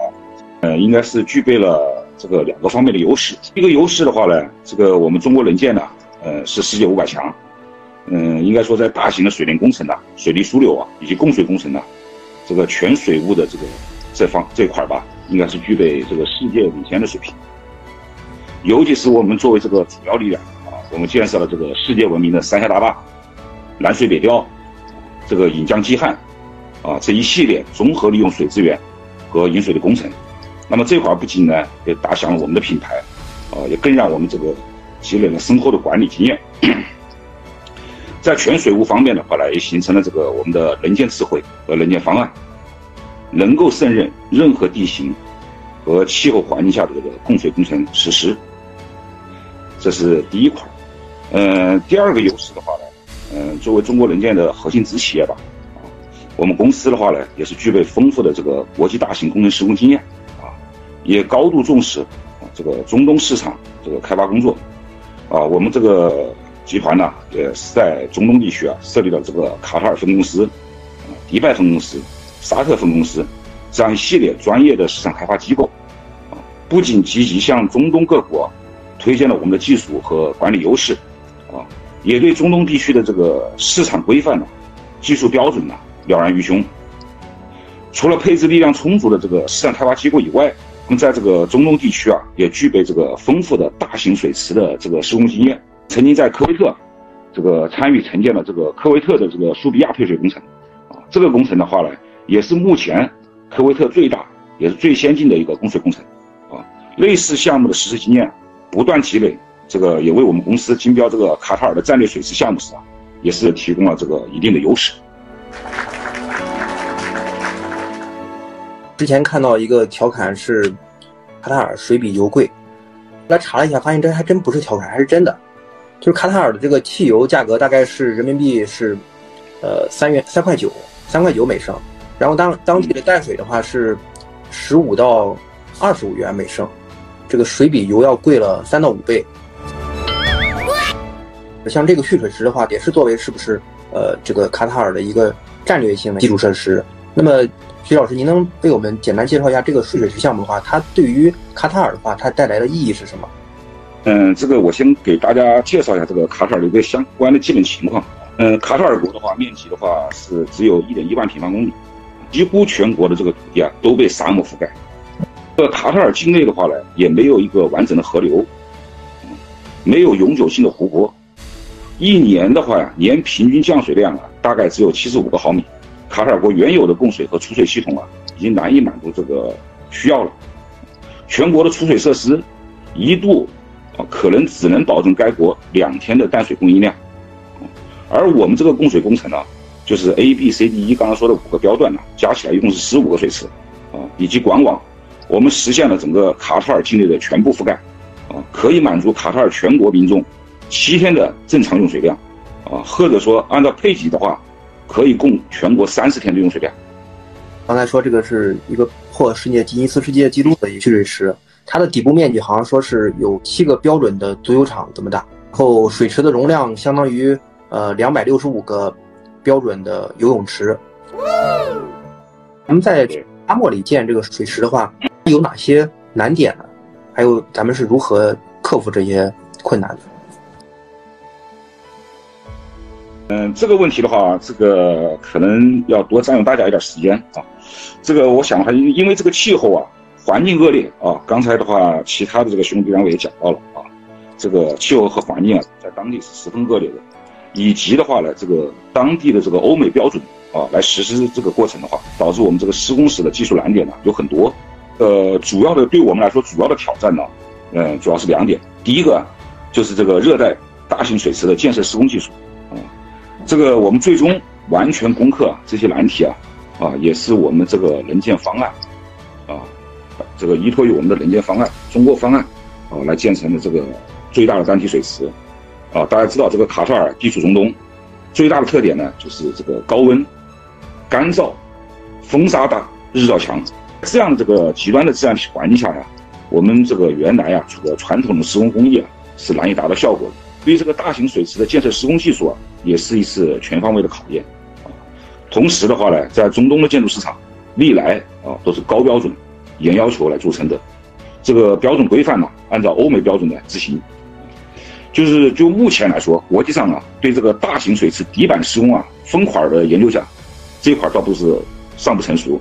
呃，应该是具备了这个两个方面的优势。一个优势的话呢，这个我们中国人建呢，呃，是世界五百强，嗯，应该说在大型的水电工程呐、水利枢纽啊以及供水工程呐，这个全水务的这个这方这块吧，应该是具备这个世界领先的水平。尤其是我们作为这个主要力量，我们建设了这个世界闻名的三峡大坝、南水北调、这个引江济汉。啊，这一系列综合利用水资源和引水的工程，那么这块不仅呢也打响了我们的品牌，啊，也更让我们这个积累了深厚的管理经验，在全水务方面的话呢，也形成了这个我们的人间智慧和人间方案，能够胜任任何地形和气候环境下的这个供水工程实施。这是第一块，嗯，第二个优势的话呢，嗯，作为中国能建的核心子企业吧。啊我们公司的话呢，也是具备丰富的这个国际大型工程施工经验，啊，也高度重视啊这个中东市场这个开发工作，啊，我们这个集团呢，也是在中东地区啊设立了这个卡塔尔分公司、迪拜分公司、沙特分公司这样一系列专业的市场开发机构，啊，不仅积极向中东各国推荐了我们的技术和管理优势，也对中东地区的这个市场规范呢、技术标准呢。了然于胸。除了配置力量充足的这个市场开发机构以外，我们在这个中东地区啊，也具备这个丰富的大型水池的这个施工经验。曾经在科威特，这个参与承建了这个科威特的这个苏比亚配水工程，啊，这个工程的话呢，也是目前科威特最大也是最先进的一个供水工程，啊，类似项目的实施经验不断积累，这个也为我们公司竞标这个卡塔尔的战略水池项目时啊，也是提供了这个一定的优势。之前看到一个调侃是，卡塔尔水比油贵，来查了一下，发现这还真不是调侃，还是真的。就是卡塔尔的这个汽油价格大概是人民币是，呃三元三块九，三块九每升。然后当当地的淡水的话是，十五到二十五元每升，这个水比油要贵了三到五倍。像这个蓄水池的话，也是作为是不是呃这个卡塔尔的一个战略性的基础设施。那么。徐老师，您能为我们简单介绍一下这个蓄水池项目的话，它对于卡塔尔的话，它带来的意义是什么？嗯，这个我先给大家介绍一下这个卡塔尔的一个相关的基本情况。嗯，卡塔尔国的话，面积的话是只有一点一万平方公里，几乎全国的这个土地啊都被沙漠覆盖。这卡塔尔境内的话呢，也没有一个完整的河流，没有永久性的湖泊，一年的话呀，年平均降水量啊大概只有七十五个毫米。卡塔尔国原有的供水和储水系统啊，已经难以满足这个需要了。全国的储水设施一度啊，可能只能保证该国两天的淡水供应量。而我们这个供水工程呢，就是 A、B、C、D、E 刚刚说的五个标段呢，加起来一共是十五个水池啊，以及管网，我们实现了整个卡塔尔境内的全部覆盖啊，可以满足卡塔尔全国民众七天的正常用水量啊，或者说按照配给的话。可以供全国三十天的用水量。刚才说这个是一个破世界吉尼斯世界纪录的一蓄水池，它的底部面积好像说是有七个标准的足球场这么大，然后水池的容量相当于呃两百六十五个标准的游泳池。咱们在沙漠里建这个水池的话，有哪些难点呢？还有咱们是如何克服这些困难的？嗯，这个问题的话，这个可能要多占用大家一点时间啊。这个我想的话，因为这个气候啊，环境恶劣啊。刚才的话，其他的这个兄弟两位也讲到了啊，这个气候和环境啊，在当地是十分恶劣的，以及的话呢，这个当地的这个欧美标准啊，来实施这个过程的话，导致我们这个施工时的技术难点呢有很多。呃，主要的对我们来说，主要的挑战呢，嗯，主要是两点。第一个就是这个热带大型水池的建设施工技术。这个我们最终完全攻克这些难题啊，啊，也是我们这个能建方案，啊，这个依托于我们的能建方案中国方案，啊，来建成的这个最大的单体水池，啊，大家知道这个卡塔尔地处中东，最大的特点呢就是这个高温、干燥、风沙大、日照强，这样的这个极端的自然环境下呀，我们这个原来呀这个传统的施工工艺啊是难以达到效果的。对于这个大型水池的建设施工技术啊，也是一次全方位的考验，啊，同时的话呢，在中东的建筑市场，历来啊都是高标准、严要求来著称的。这个标准规范呢，按照欧美标准来执行。就是就目前来说，国际上啊对这个大型水池底板施工啊分块的研究下，这一块倒不是尚不成熟。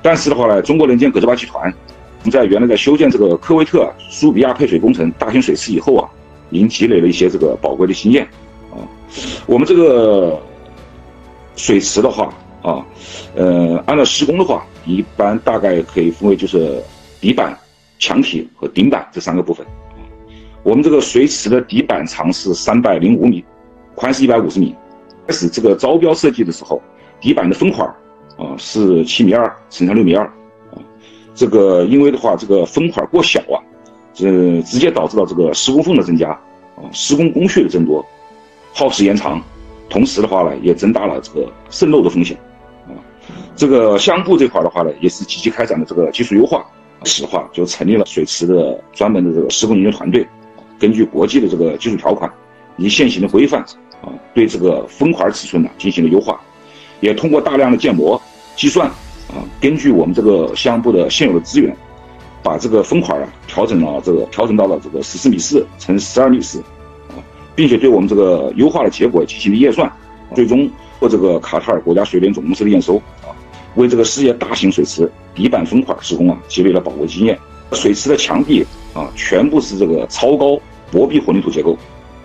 但是的话呢，中国人建葛洲坝集团在原来在修建这个科威特苏比亚配水工程大型水池以后啊，已经积累了一些这个宝贵的经验啊。我们这个水池的话啊，呃，按照施工的话，一般大概可以分为就是底板、墙体和顶板这三个部分。我们这个水池的底板长是三百零五米，宽是一百五十米。开始这个招标设计的时候，底板的分块啊是七米二乘上六米二啊，这个因为的话这个分块过小啊，这直接导致了这个施工缝的增加啊，施工工序的增多，耗时延长，同时的话呢也增大了这个渗漏的风险啊。这个项目部这块的话呢，也是积极开展了这个技术优化，实话就成立了水池的专门的这个施工研究团队。根据国际的这个技术条款以及现行的规范啊，对这个分块尺寸呢进行了优化，也通过大量的建模计算啊，根据我们这个项目部的现有的资源，把这个分块啊调整了这个调整到了这个十四米四乘十二米四啊，并且对我们这个优化的结果进行了验算，最终获这个卡塔尔国家水电总公司的验收啊，为这个世界大型水池底板分块施工啊积累了宝贵经验。水池的墙壁啊，全部是这个超高薄壁混凝土结构，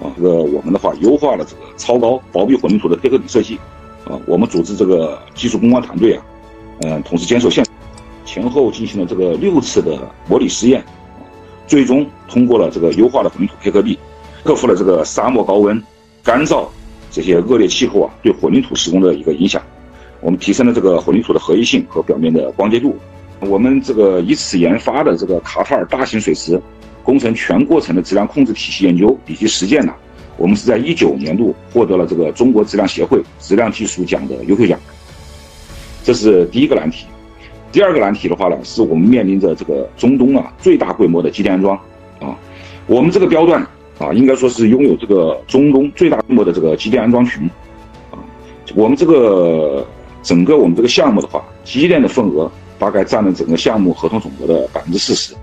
啊，这个我们的话优化了这个超高薄壁混凝土的配合比设计，啊，我们组织这个技术攻关团队啊，嗯，同时坚守现场，前后进行了这个六次的模拟试验，最终通过了这个优化的混凝土配合比，克服了这个沙漠高温、干燥这些恶劣气候啊对混凝土施工的一个影响，我们提升了这个混凝土的合一性和表面的光洁度。我们这个以此研发的这个卡塔尔大型水池工程全过程的质量控制体系研究以及实践呢，我们是在一九年度获得了这个中国质量协会质量技术奖的优秀奖。这是第一个难题。第二个难题的话呢，是我们面临着这个中东啊最大规模的机电安装啊，我们这个标段啊，应该说是拥有这个中东最大规模的这个机电安装群啊，我们这个整个我们这个项目的话，机电的份额。大概占了整个项目合同总额的百分之四十。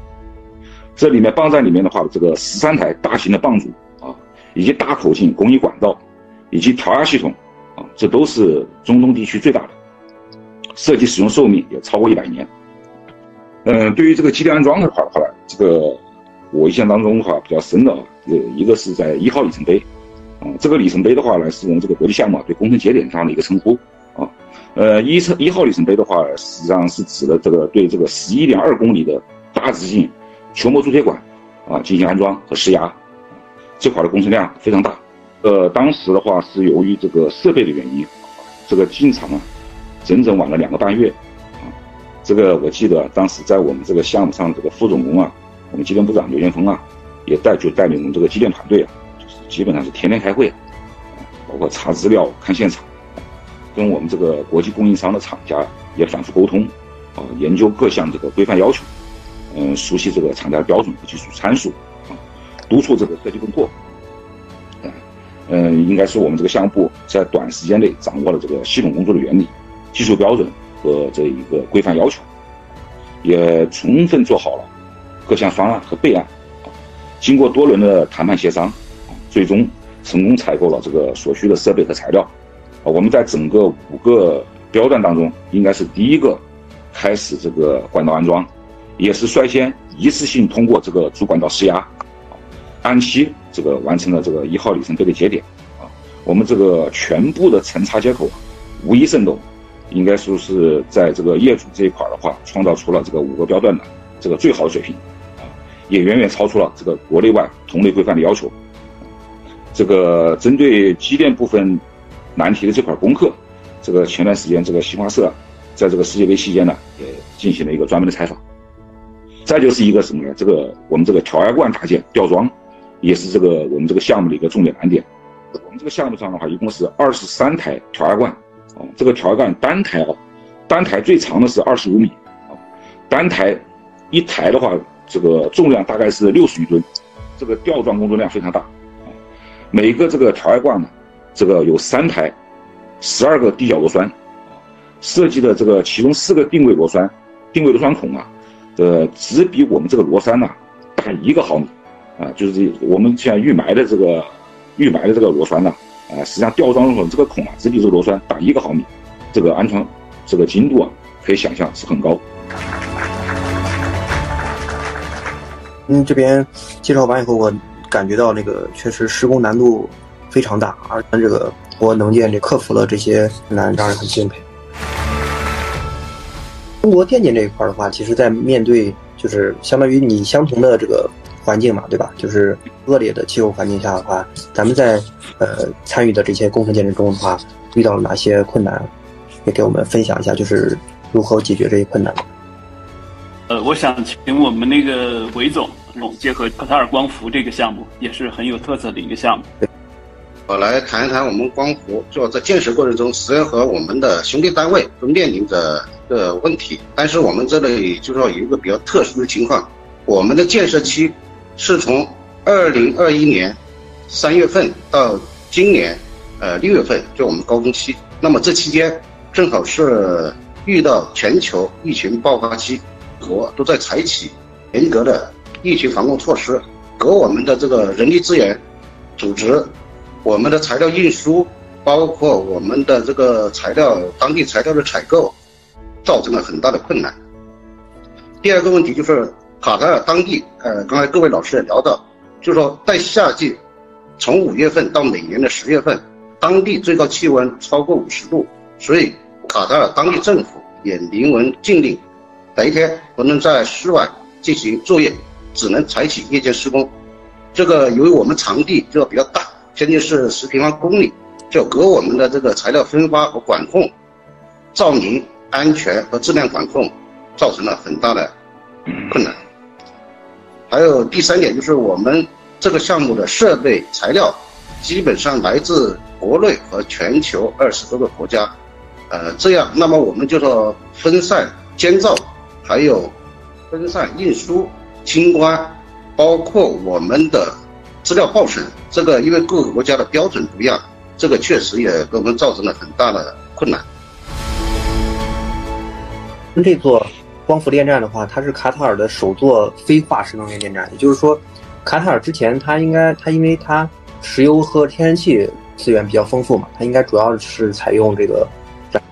这里面泵站里面的话，这个十三台大型的泵组啊，以及大口径工艺管道，以及调压系统啊，这都是中东地区最大的。设计使用寿命也超过一百年。嗯，对于这个机电安装的话的话，这个我印象当中的话比较深的啊，呃，一个是在一号里程碑，啊，这个里程碑的话呢，是我们这个国际项目对工程节点上的一个称呼。啊呃，一车一号里程碑的话，实际上是指的这个对这个十一点二公里的大直径球膜铸铁管啊进行安装和施压，这块的工程量非常大。呃，当时的话是由于这个设备的原因，这个进场啊整整晚了两个半月啊。这个我记得当时在我们这个项目上，这个副总工啊，我们机电部长刘建峰啊，也带就带领我们这个机电团队啊，就是基本上是天天开会，啊，包括查资料、看现场。跟我们这个国际供应商的厂家也反复沟通，啊，研究各项这个规范要求，嗯，熟悉这个厂家的标准和技术参数，啊，督促这个设计工作，啊，嗯，应该是我们这个项目部在短时间内掌握了这个系统工作的原理、技术标准和这一个规范要求，也充分做好了各项方案和备案，经过多轮的谈判协商，最终成功采购了这个所需的设备和材料。啊，我们在整个五个标段当中，应该是第一个开始这个管道安装，也是率先一次性通过这个主管道施压，按期这个完成了这个一号里程碑的节点。啊，我们这个全部的层差接口无一渗漏，应该说是在这个业主这一块的话，创造出了这个五个标段的这个最好的水平，啊，也远远超出了这个国内外同类规范的要求。这个针对机电部分。难题的这块功课，这个前段时间这个新华社，在这个世界杯期间呢，也进行了一个专门的采访。再就是一个什么呢？这个我们这个调压罐搭建吊装，也是这个我们这个项目的一个重点难点。我们这个项目上的话，一共是二十三台调压罐，啊，这个调压罐单台啊，单台最长的是二十五米，啊，单台一台的话，这个重量大概是六十余吨，这个吊装工作量非常大，啊，每个这个调压罐呢。这个有三台，十二个地角螺栓，设计的这个其中四个定位螺栓，定位螺栓孔啊，呃，只比我们这个螺栓呢大一个毫米，啊，就是我们像预埋的这个预埋的这个螺栓呢，啊实际上吊装的时候这个孔啊，只比这个螺栓大一个毫米，这个安全这个精度啊，可以想象是很高。嗯，这边介绍完以后，我感觉到那个确实施工难度非常大，而这个我能见这克服了这些难，让人很敬佩。中国电建这一块的话，其实在面对就是相当于你相同的这个环境嘛，对吧？就是恶劣的气候环境下的话，咱们在呃参与的这些工程建设中的话，遇到了哪些困难？也给我们分享一下，就是如何解决这些困难。呃，我想请我们那个韦总，结合卡塔尔光伏这个项目，也是很有特色的一个项目。我来谈一谈我们光伏，就在建设过程中，实际上和我们的兄弟单位都面临着的问题。但是我们这里就说有一个比较特殊的情况，我们的建设期是从二零二一年三月份到今年呃六月份，就我们高峰期。那么这期间正好是遇到全球疫情爆发期。国都在采取严格的疫情防控措施，给我们的这个人力资源组织、我们的材料运输，包括我们的这个材料当地材料的采购，造成了很大的困难。第二个问题就是卡塔尔当地，呃，刚才各位老师也聊到，就是说在夏季，从五月份到每年的十月份，当地最高气温超过五十度，所以卡塔尔当地政府也明文禁令。白天不能在室外进行作业，只能采取夜间施工。这个由于我们场地就比较大，将近是十平方公里，就给我们的这个材料分发和管控、照明、安全和质量管控造成了很大的困难。还有第三点就是我们这个项目的设备材料基本上来自国内和全球二十多个国家，呃，这样那么我们就说分散监造。还有分散运输、清关，包括我们的资料报审，这个因为各个国家的标准不一样，这个确实也给我们造成了很大的困难。这座光伏电站的话，它是卡塔尔的首座非化石能源电站，也就是说，卡塔尔之前它应该它因为它石油和天然气资源比较丰富嘛，它应该主要是采用这个燃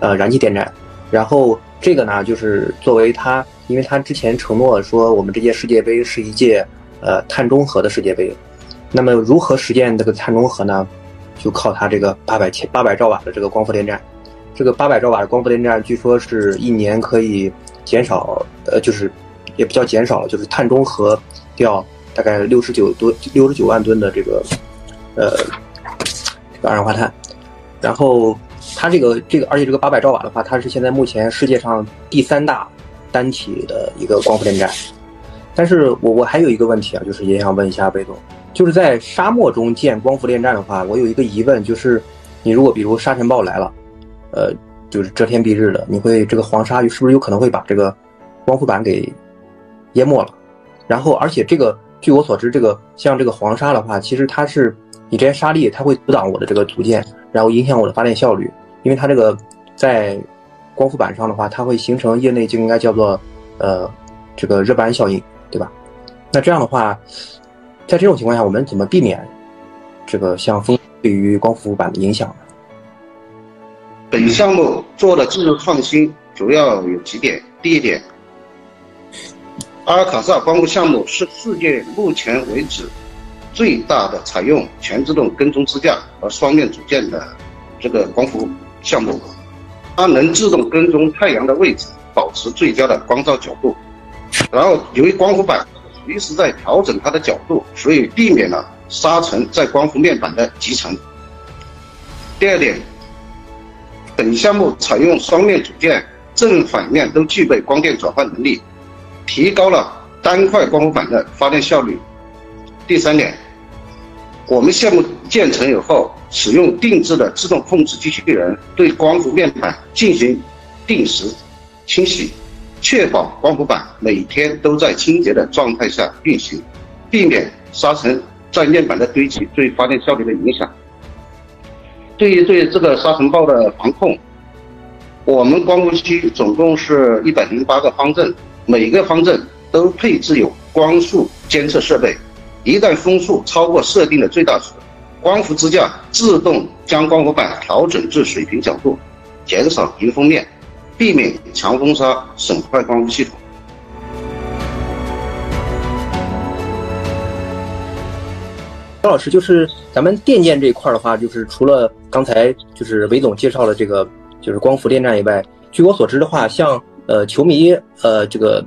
呃燃气电站，然后。这个呢，就是作为它，因为它之前承诺说，我们这届世界杯是一届呃碳中和的世界杯。那么如何实现这个碳中和呢？就靠它这个八百千八百兆瓦的这个光伏电站。这个八百兆瓦的光伏电站，据说是一年可以减少，呃，就是也不叫减少了，就是碳中和掉大概六十九多六十九万吨的这个呃这个二氧化碳，然后。它这个这个，而且这个八百兆瓦的话，它是现在目前世界上第三大单体的一个光伏电站。但是我我还有一个问题啊，就是也想问一下贝总，就是在沙漠中建光伏电站的话，我有一个疑问，就是你如果比如沙尘暴来了，呃，就是遮天蔽日的，你会这个黄沙是不是有可能会把这个光伏板给淹没了？然后，而且这个据我所知，这个像这个黄沙的话，其实它是你这些沙粒，它会阻挡我的这个组件。然后影响我的发电效率，因为它这个在光伏板上的话，它会形成业内就应该叫做呃这个热板效应，对吧？那这样的话，在这种情况下，我们怎么避免这个像风对于光伏板的影响呢？本项目做的技术创新主要有几点。第一点，阿尔卡萨光伏项目是世界目前为止。最大的采用全自动跟踪支架和双面组件的这个光伏项目，它能自动跟踪太阳的位置，保持最佳的光照角度。然后由于光伏板随时在调整它的角度，所以避免了沙尘在光伏面板的积层。第二点，本项目采用双面组件，正反面都具备光电转换能力，提高了单块光伏板的发电效率。第三点。我们项目建成以后，使用定制的自动控制机器人对光伏面板进行定时清洗，确保光伏板每天都在清洁的状态下运行，避免沙尘在面板的堆积对发电效率的影响。对于对这个沙尘暴的防控，我们光伏区总共是一百零八个方阵，每个方阵都配置有光速监测设备，一旦风速超过设定的最大值，光伏支架自动将光伏板调整至水平角度，减少迎风面，避免强风沙损坏光伏系统。张老师，就是咱们电建这一块的话，就是除了刚才就是韦总介绍了这个就是光伏电站以外，据我所知的话，像呃球迷呃这个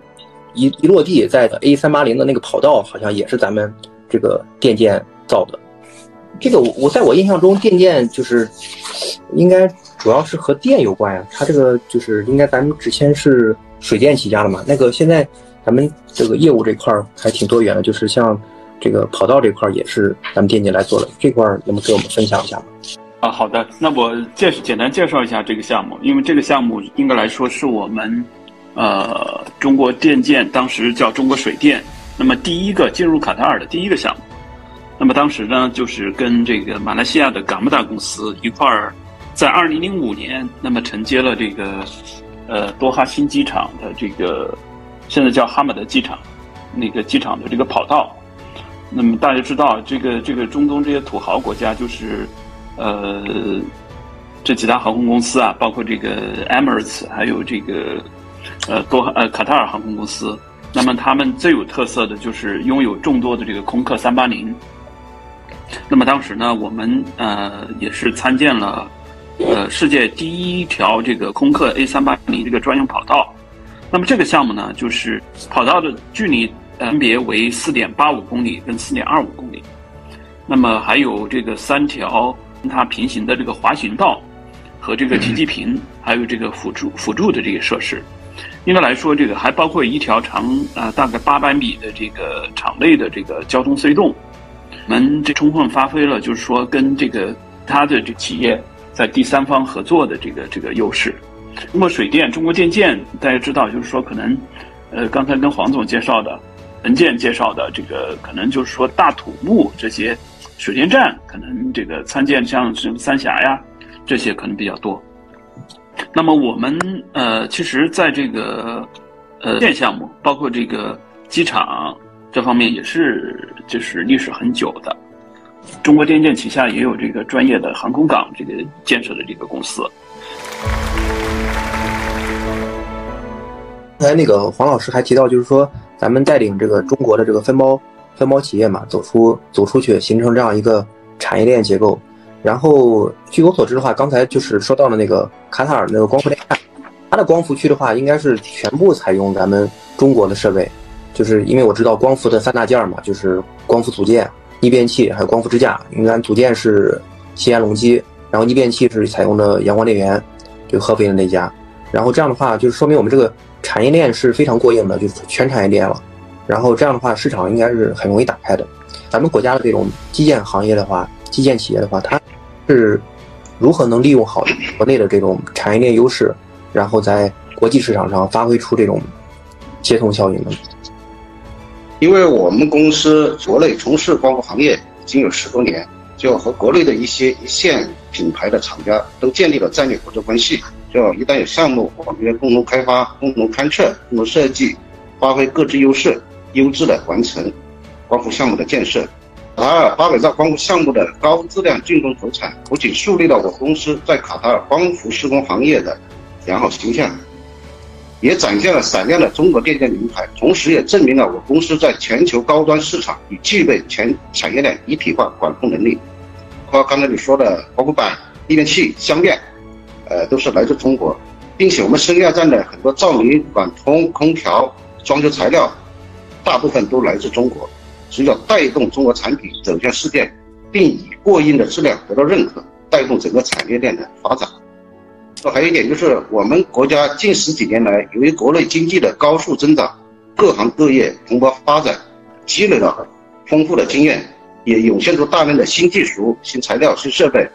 一一落地在 A 三八零的那个跑道，好像也是咱们这个电建造的。这个我在我印象中，电建就是应该主要是和电有关呀。它这个就是应该咱们之前是水电起家的嘛，那个现在咱们这个业务这块还挺多元的，就是像。这个跑道这块也是咱们电建来做的，这块能不能给我们分享一下吗？啊，好的，那我介简单介绍一下这个项目，因为这个项目应该来说是我们，呃，中国电建当时叫中国水电，那么第一个进入卡塔尔的第一个项目，那么当时呢，就是跟这个马来西亚的港木达公司一块儿，在二零零五年，那么承接了这个，呃，多哈新机场的这个，现在叫哈马德机场，那个机场的这个跑道。那么大家知道，这个这个中东这些土豪国家，就是，呃，这几大航空公司啊，包括这个 Emirates，还有这个，呃，多呃卡塔尔航空公司。那么他们最有特色的就是拥有众多的这个空客三八零。那么当时呢，我们呃也是参建了，呃，世界第一条这个空客 A 三八零这个专用跑道。那么这个项目呢，就是跑道的距离。分别为四点八五公里跟四点二五公里，那么还有这个三条跟它平行的这个滑行道和这个停机坪，还有这个辅助辅助的这个设施。应该来说，这个还包括一条长啊大概八百米的这个场内的这个交通隧洞。我们这充分发挥了就是说跟这个它的这企业在第三方合作的这个这个优势。那么水电、中国电建，大家知道就是说可能，呃，刚才跟黄总介绍的。文件介绍的这个可能就是说大土木这些水电站，可能这个参建像什么三峡呀这些可能比较多。那么我们呃，其实在这个呃电项目，包括这个机场这方面也是就是历史很久的。中国电建旗下也有这个专业的航空港这个建设的这个公司。刚才那个黄老师还提到，就是说。咱们带领这个中国的这个分包分包企业嘛，走出走出去，形成这样一个产业链结构。然后据我所知的话，刚才就是说到了那个卡塔尔那个光伏电站，它的光伏区的话，应该是全部采用咱们中国的设备，就是因为我知道光伏的三大件嘛，就是光伏组件、逆变器还有光伏支架。应该组件是西安隆基，然后逆变器是采用的阳光电源，就合肥的那家。然后这样的话，就是说明我们这个。产业链是非常过硬的，就是全产业链了。然后这样的话，市场应该是很容易打开的。咱们国家的这种基建行业的话，基建企业的话，它是如何能利用好国内的这种产业链优势，然后在国际市场上发挥出这种协同效应呢？因为我们公司国内从事光伏行业已经有十多年，就和国内的一些一线品牌的厂家都建立了战略合作关系。就一旦有项目，我们要共同开发、共同勘测、共同设计，发挥各自优势，优质的完成光伏项目的建设。卡塔尔八百兆光伏项目的高质量竣工投产，不仅树立了我公司在卡塔尔光伏施工行业的良好形象，也展现了闪亮的中国电建名牌，同时也证明了我公司在全球高端市场已具备全产业链一体化管控能力。括刚才你说的光伏板、逆变器、镶链。呃，都是来自中国，并且我们升压站的很多照明、管通、空调、装修材料，大部分都来自中国。只要带动中国产品走向世界，并以过硬的质量得到认可，带动整个产业链的发展。还有一点就是，我们国家近十几年来，由于国内经济的高速增长，各行各业蓬勃发展，积累了丰富的经验，也涌现出大量的新技术、新材料、新设备。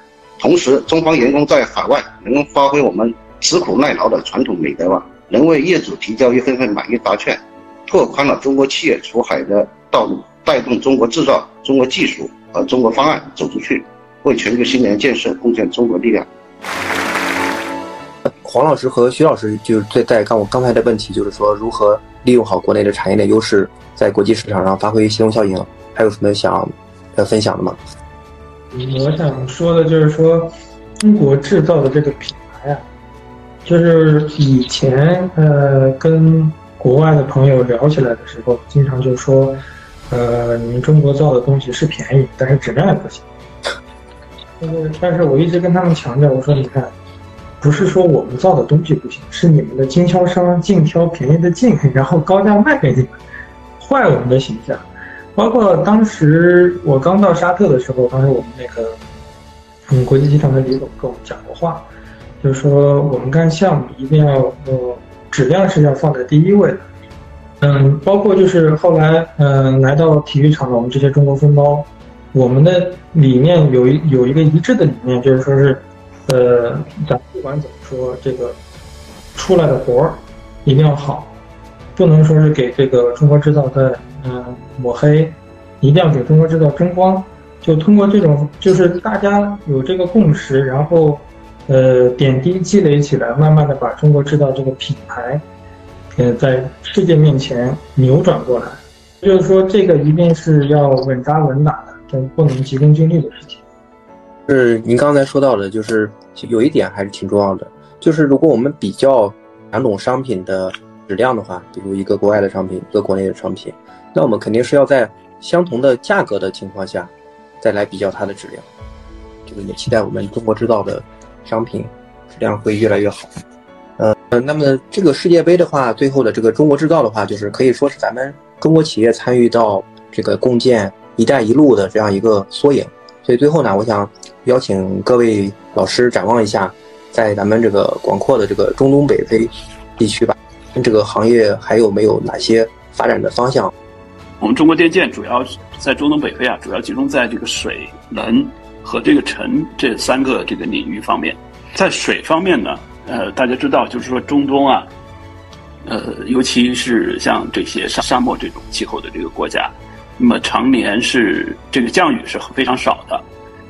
同时，中方员工在海外能够发挥我们吃苦耐劳的传统美德吧，能为业主提交一份份满意答卷，拓宽了中国企业出海的道路，带动中国制造、中国技术和中国方案走出去，为全球新能源建设贡献中国力量。黄老师和徐老师就是在在刚我刚才的问题，就是说如何利用好国内的产业链优势，在国际市场上发挥协同效应，还有什么想要分享的吗？我想说的就是说，中国制造的这个品牌啊，就是以前呃跟国外的朋友聊起来的时候，经常就说，呃，你们中国造的东西是便宜，但是质量也不行。但是，但是我一直跟他们强调，我说你看，不是说我们造的东西不行，是你们的经销商净挑便宜的进，然后高价卖给你们，坏我们的形象。包括当时我刚到沙特的时候，当时我们那个嗯国际集团的李总跟我们讲过话，就是说我们干项目一定要呃质量是要放在第一位的。嗯，包括就是后来嗯来到体育场的我们这些中国分包，我们的理念有一有一个一致的理念，就是说是呃咱不管怎么说，这个出来的活儿一定要好，不能说是给这个中国制造在。嗯，抹黑，一定要给中国制造争光。就通过这种，就是大家有这个共识，然后，呃，点滴积累起来，慢慢的把中国制造这个品牌，呃，在世界面前扭转过来。就是说，这个一定是要稳扎稳打的，不能急功近利的事情。是您刚才说到的，就是有一点还是挺重要的，就是如果我们比较两种商品的质量的话，比如一个国外的商品，一个国内的商品。那我们肯定是要在相同的价格的情况下，再来比较它的质量。这个也期待我们中国制造的商品质量会越来越好。呃，那么这个世界杯的话，最后的这个中国制造的话，就是可以说是咱们中国企业参与到这个共建“一带一路”的这样一个缩影。所以最后呢，我想邀请各位老师展望一下，在咱们这个广阔的这个中东北非地区吧，这个行业还有没有哪些发展的方向？我们中国电建主要在中东北非啊，主要集中在这个水能和这个沉这三个这个领域方面。在水方面呢，呃，大家知道，就是说中东啊，呃，尤其是像这些沙沙漠这种气候的这个国家，那么常年是这个降雨是非常少的。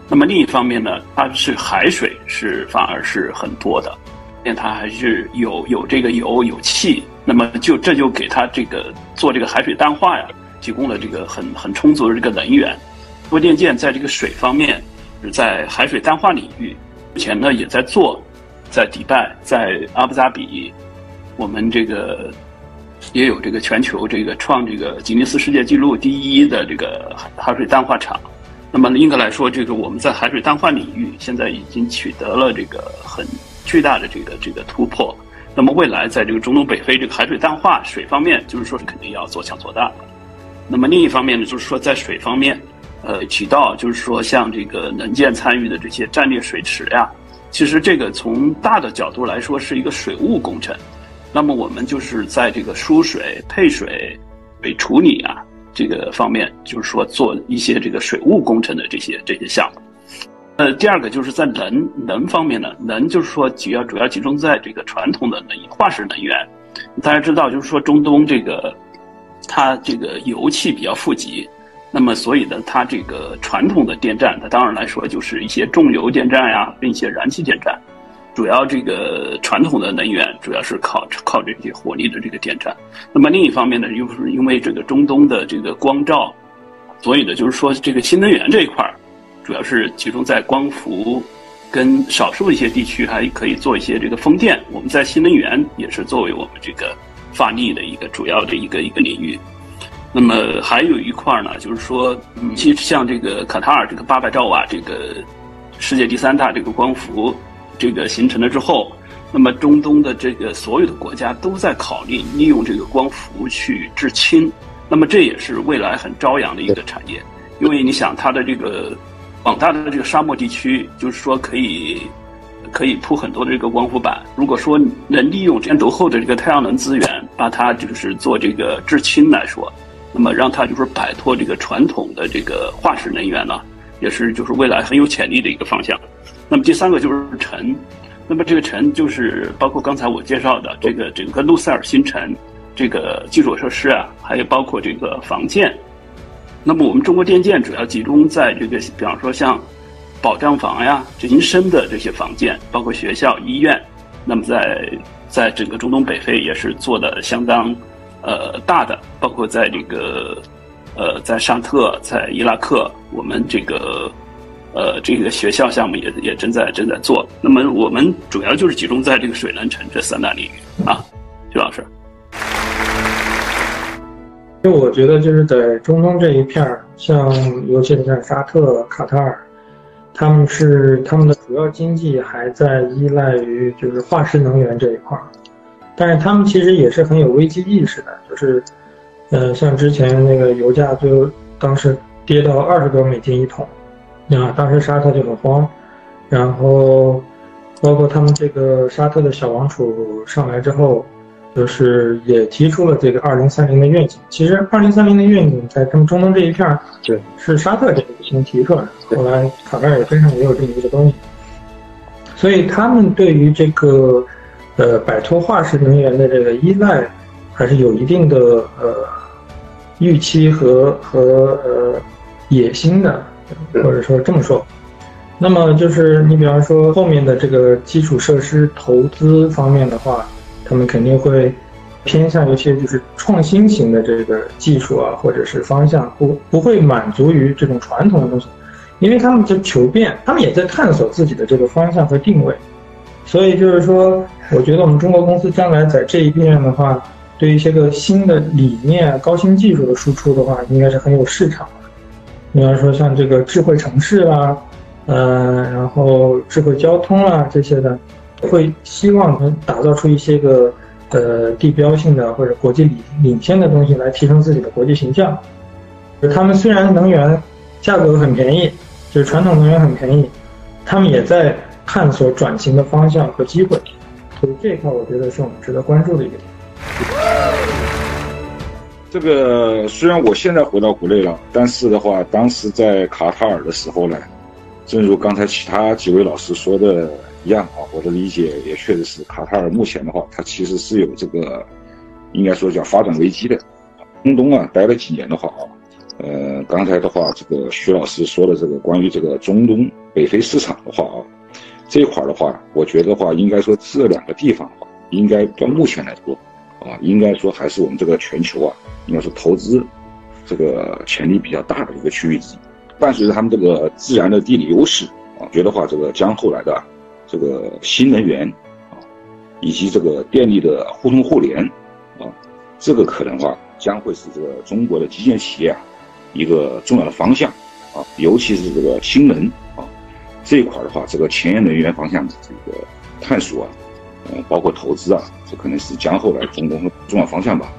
那么另一方面呢，它是海水是反而是很多的，因为它还是有有这个油有气，那么就这就给它这个做这个海水淡化呀。提供了这个很很充足的这个能源，多电建在这个水方面，是在海水淡化领域，目前呢也在做，在迪拜，在阿布扎比，我们这个也有这个全球这个创这个吉尼斯世界纪录第一的这个海海水淡化厂。那么应该来说，这个我们在海水淡化领域现在已经取得了这个很巨大的这个这个突破。那么未来在这个中东北非这个海水淡化水方面，就是说是肯定要做强做大。那么另一方面呢，就是说在水方面，呃，提到就是说像这个能建参与的这些战略水池呀，其实这个从大的角度来说是一个水务工程。那么我们就是在这个输水、配水、水处理啊这个方面，就是说做一些这个水务工程的这些这些项目。呃，第二个就是在能能方面呢，能就是说主要主要集中在这个传统的能化石能源。大家知道，就是说中东这个。它这个油气比较富集，那么所以呢，它这个传统的电站，它当然来说就是一些重油电站呀，一些燃气电站，主要这个传统的能源主要是靠靠这些火力的这个电站。那么另一方面呢，又是因为这个中东的这个光照，所以呢，就是说这个新能源这一块儿，主要是集中在光伏，跟少数一些地区还可以做一些这个风电。我们在新能源也是作为我们这个。发力的一个主要的一个一个领域，那么还有一块呢，就是说，其实像这个卡塔尔这个八百兆瓦这个世界第三大这个光伏这个形成了之后，那么中东的这个所有的国家都在考虑利用这个光伏去制氢，那么这也是未来很朝阳的一个产业，因为你想它的这个广大的这个沙漠地区，就是说可以。可以铺很多的这个光伏板。如果说能利用这足够的这个太阳能资源，把它就是做这个制氢来说，那么让它就是摆脱这个传统的这个化石能源呢，也是就是未来很有潜力的一个方向。那么第三个就是沉，那么这个沉就是包括刚才我介绍的这个整个路塞尔新城这个基础设施啊，还有包括这个房建。那么我们中国电建主要集中在这个，比方说像。保障房呀，民生的这些房建，包括学校、医院，那么。在在整个中东北非也是做的相当呃大的，包括在这个呃在沙特、在伊拉克，我们这个呃这个学校项目也也正在正在做。那么我们主要就是集中在这个水能城这三大领域啊，徐老师。就我觉得就是在中东这一片儿，像尤其是像沙特、卡塔尔，他们是他们的主要经济还在依赖于就是化石能源这一块儿，但是他们其实也是很有危机意识的，就是，呃，像之前那个油价就当时跌到二十多美金一桶，啊，当时沙特就很慌，然后包括他们这个沙特的小王储上来之后。就是也提出了这个二零三零的愿景。其实二零三零的愿景在他们中东这一片儿，对，是沙特这个先提出来的。后来卡塔尔也跟上，也有这么一个东西。所以他们对于这个，呃，摆脱化石能源的这个依赖，还是有一定的呃预期和和呃野心的，或者说这么说。那么就是你比方说后面的这个基础设施投资方面的话。他们肯定会偏向一些就是创新型的这个技术啊，或者是方向，不不会满足于这种传统的东西，因为他们就求变，他们也在探索自己的这个方向和定位。所以就是说，我觉得我们中国公司将来在这一边的话，对一些个新的理念、高新技术的输出的话，应该是很有市场的。比方说像这个智慧城市啦，呃，然后智慧交通啦这些的。会希望能打造出一些个呃地标性的或者国际领领先的东西来提升自己的国际形象。他们虽然能源价格很便宜，就是传统能源很便宜，他们也在探索转型的方向和机会。所以这一块我觉得是我们值得关注的一个点。这个虽然我现在回到国内了，但是的话，当时在卡塔尔的时候呢，正如刚才其他几位老师说的。一样啊，我的理解也确实是，卡塔尔目前的话，它其实是有这个，应该说叫发展危机的。中东啊，待了几年的话啊，呃，刚才的话，这个徐老师说的这个关于这个中东北非市场的话啊，这一块的话，我觉得话应该说这两个地方的话，应该到目前来说啊，应该说还是我们这个全球啊，应该说投资这个潜力比较大的一个区域之一。伴随着他们这个自然的地理优势啊，觉得话这个将后来的。这个新能源啊，以及这个电力的互通互联啊，这个可能话将会是这个中国的基建企业啊一个重要的方向啊，尤其是这个氢能啊这一块的话，这个前沿能源方向的这个探索啊，呃，包括投资啊，这可能是将后来中国的重要方向吧。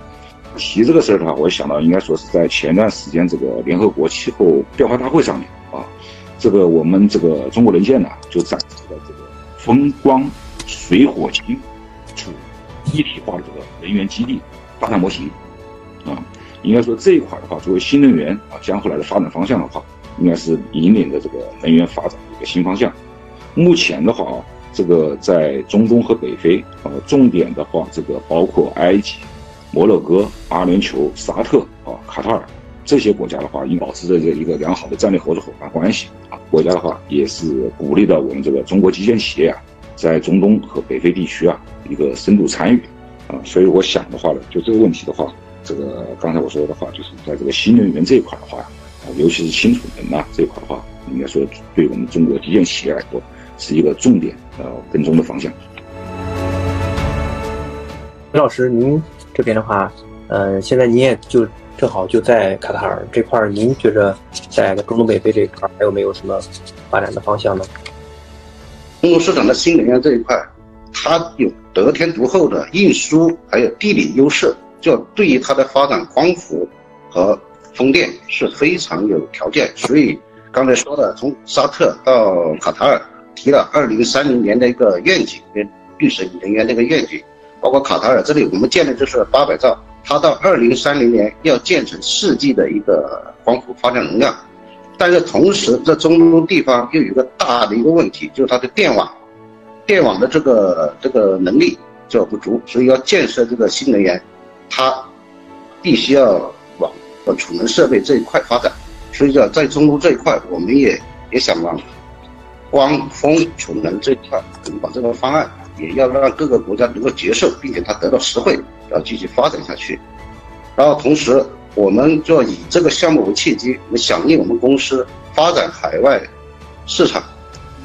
提这个事儿的话，我想到应该说是在前段时间这个联合国气候变化大会上面啊，这个我们这个中国能建呢就展示了这个。风光水火氢储一体化的这个能源基地发展模型啊，应该说这一块的话，作为新能源啊将后来的发展方向的话，应该是引领的这个能源发展的一个新方向。目前的话啊，这个在中东和北非啊，重点的话，这个包括埃及、摩洛哥、阿联酋、沙特啊、卡塔尔这些国家的话，应保持着这一个良好的战略合作伙伴关系啊。国家的话也是鼓励到我们这个中国基建企业啊，在中东和北非地区啊一个深度参与啊，所以我想的话呢，就这个问题的话，这个刚才我说的话，就是在这个新能源这一块的话啊，尤其是氢储能啊这一块的话，应该说对我们中国基建企业来说是一个重点呃跟踪的方向。陈老师，您这边的话，呃，现在您也就。正好就在卡塔尔这块儿，您觉着在中东北非这一块儿还有没有什么发展的方向呢？中国市场的新能源这一块，它有得天独厚的运输还有地理优势，就对于它的发展光伏和风电是非常有条件。所以刚才说的，从沙特到卡塔尔提了二零三零年的一个愿景，跟绿色能源的一个愿景，包括卡塔尔这里我们建的就是八百兆。它到二零三零年要建成世纪的一个光伏发电容量，但是同时在中东地方又有一个大的一个问题，就是它的电网，电网的这个这个能力就不足，所以要建设这个新能源，它必须要往储能设备这一块发展，所以叫在中东这一块，我们也也想往光风储能这一块，把这个方案也要让各个国家能够接受，并且它得到实惠，要继续发展下去。然后同时，我们就要以这个项目为契机，我们响应我们公司发展海外市场、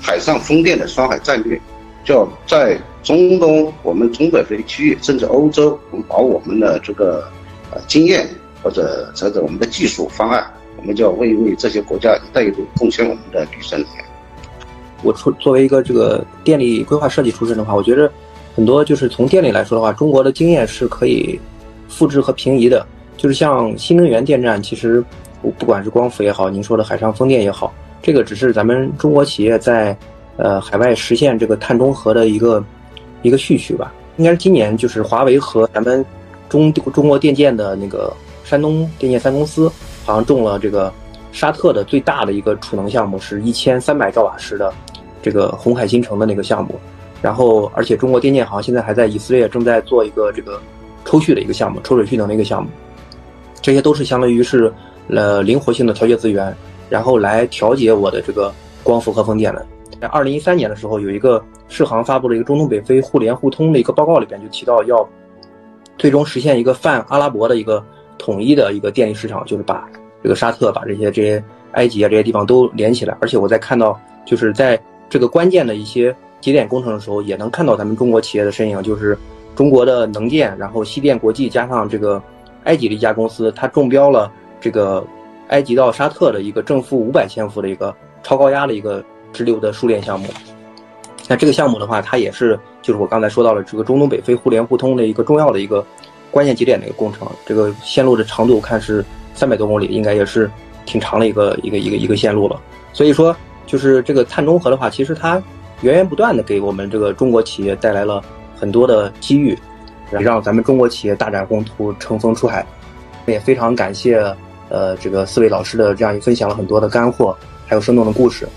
海上风电的双海战略，就要在中东、我们中北非区域，甚至欧洲，我们把我们的这个呃经验或者或者我们的技术方案，我们就要为为这些国家“一带一路”贡献我们的绿色能源。我出作为一个这个电力规划设计出身的话，我觉得很多就是从电力来说的话，中国的经验是可以复制和平移的。就是像新能源电站，其实不不管是光伏也好，您说的海上风电也好，这个只是咱们中国企业在呃海外实现这个碳中和的一个一个序曲吧。应该是今年，就是华为和咱们中中国电建的那个山东电建三公司，好像中了这个沙特的最大的一个储能项目，是一千三百兆瓦时的这个红海新城的那个项目。然后，而且中国电建行现在还在以色列正在做一个这个抽蓄的一个项目，抽水蓄能的一个项目。这些都是相当于是，呃，灵活性的调节资源，然后来调节我的这个光伏和风电的。在二零一三年的时候，有一个世行发布了一个中东北非互联互通的一个报告，里边就提到要最终实现一个泛阿拉伯的一个统一的一个电力市场，就是把这个沙特、把这些这些埃及啊这些地方都连起来。而且我在看到，就是在这个关键的一些节点工程的时候，也能看到咱们中国企业的身影，就是中国的能建，然后西电国际加上这个。埃及的一家公司，它中标了这个埃及到沙特的一个正负五百千伏的一个超高压的一个直流的输电项目。那这个项目的话，它也是就是我刚才说到了这个中东北非互联互通的一个重要的一个关键节点的一个工程。这个线路的长度看是三百多公里，应该也是挺长的一个一个一个一个线路了。所以说，就是这个碳中和的话，其实它源源不断的给我们这个中国企业带来了很多的机遇。让咱们中国企业大展宏图，乘风出海。也非常感谢，呃，这个四位老师的这样一分享了很多的干货，还有生动的故事。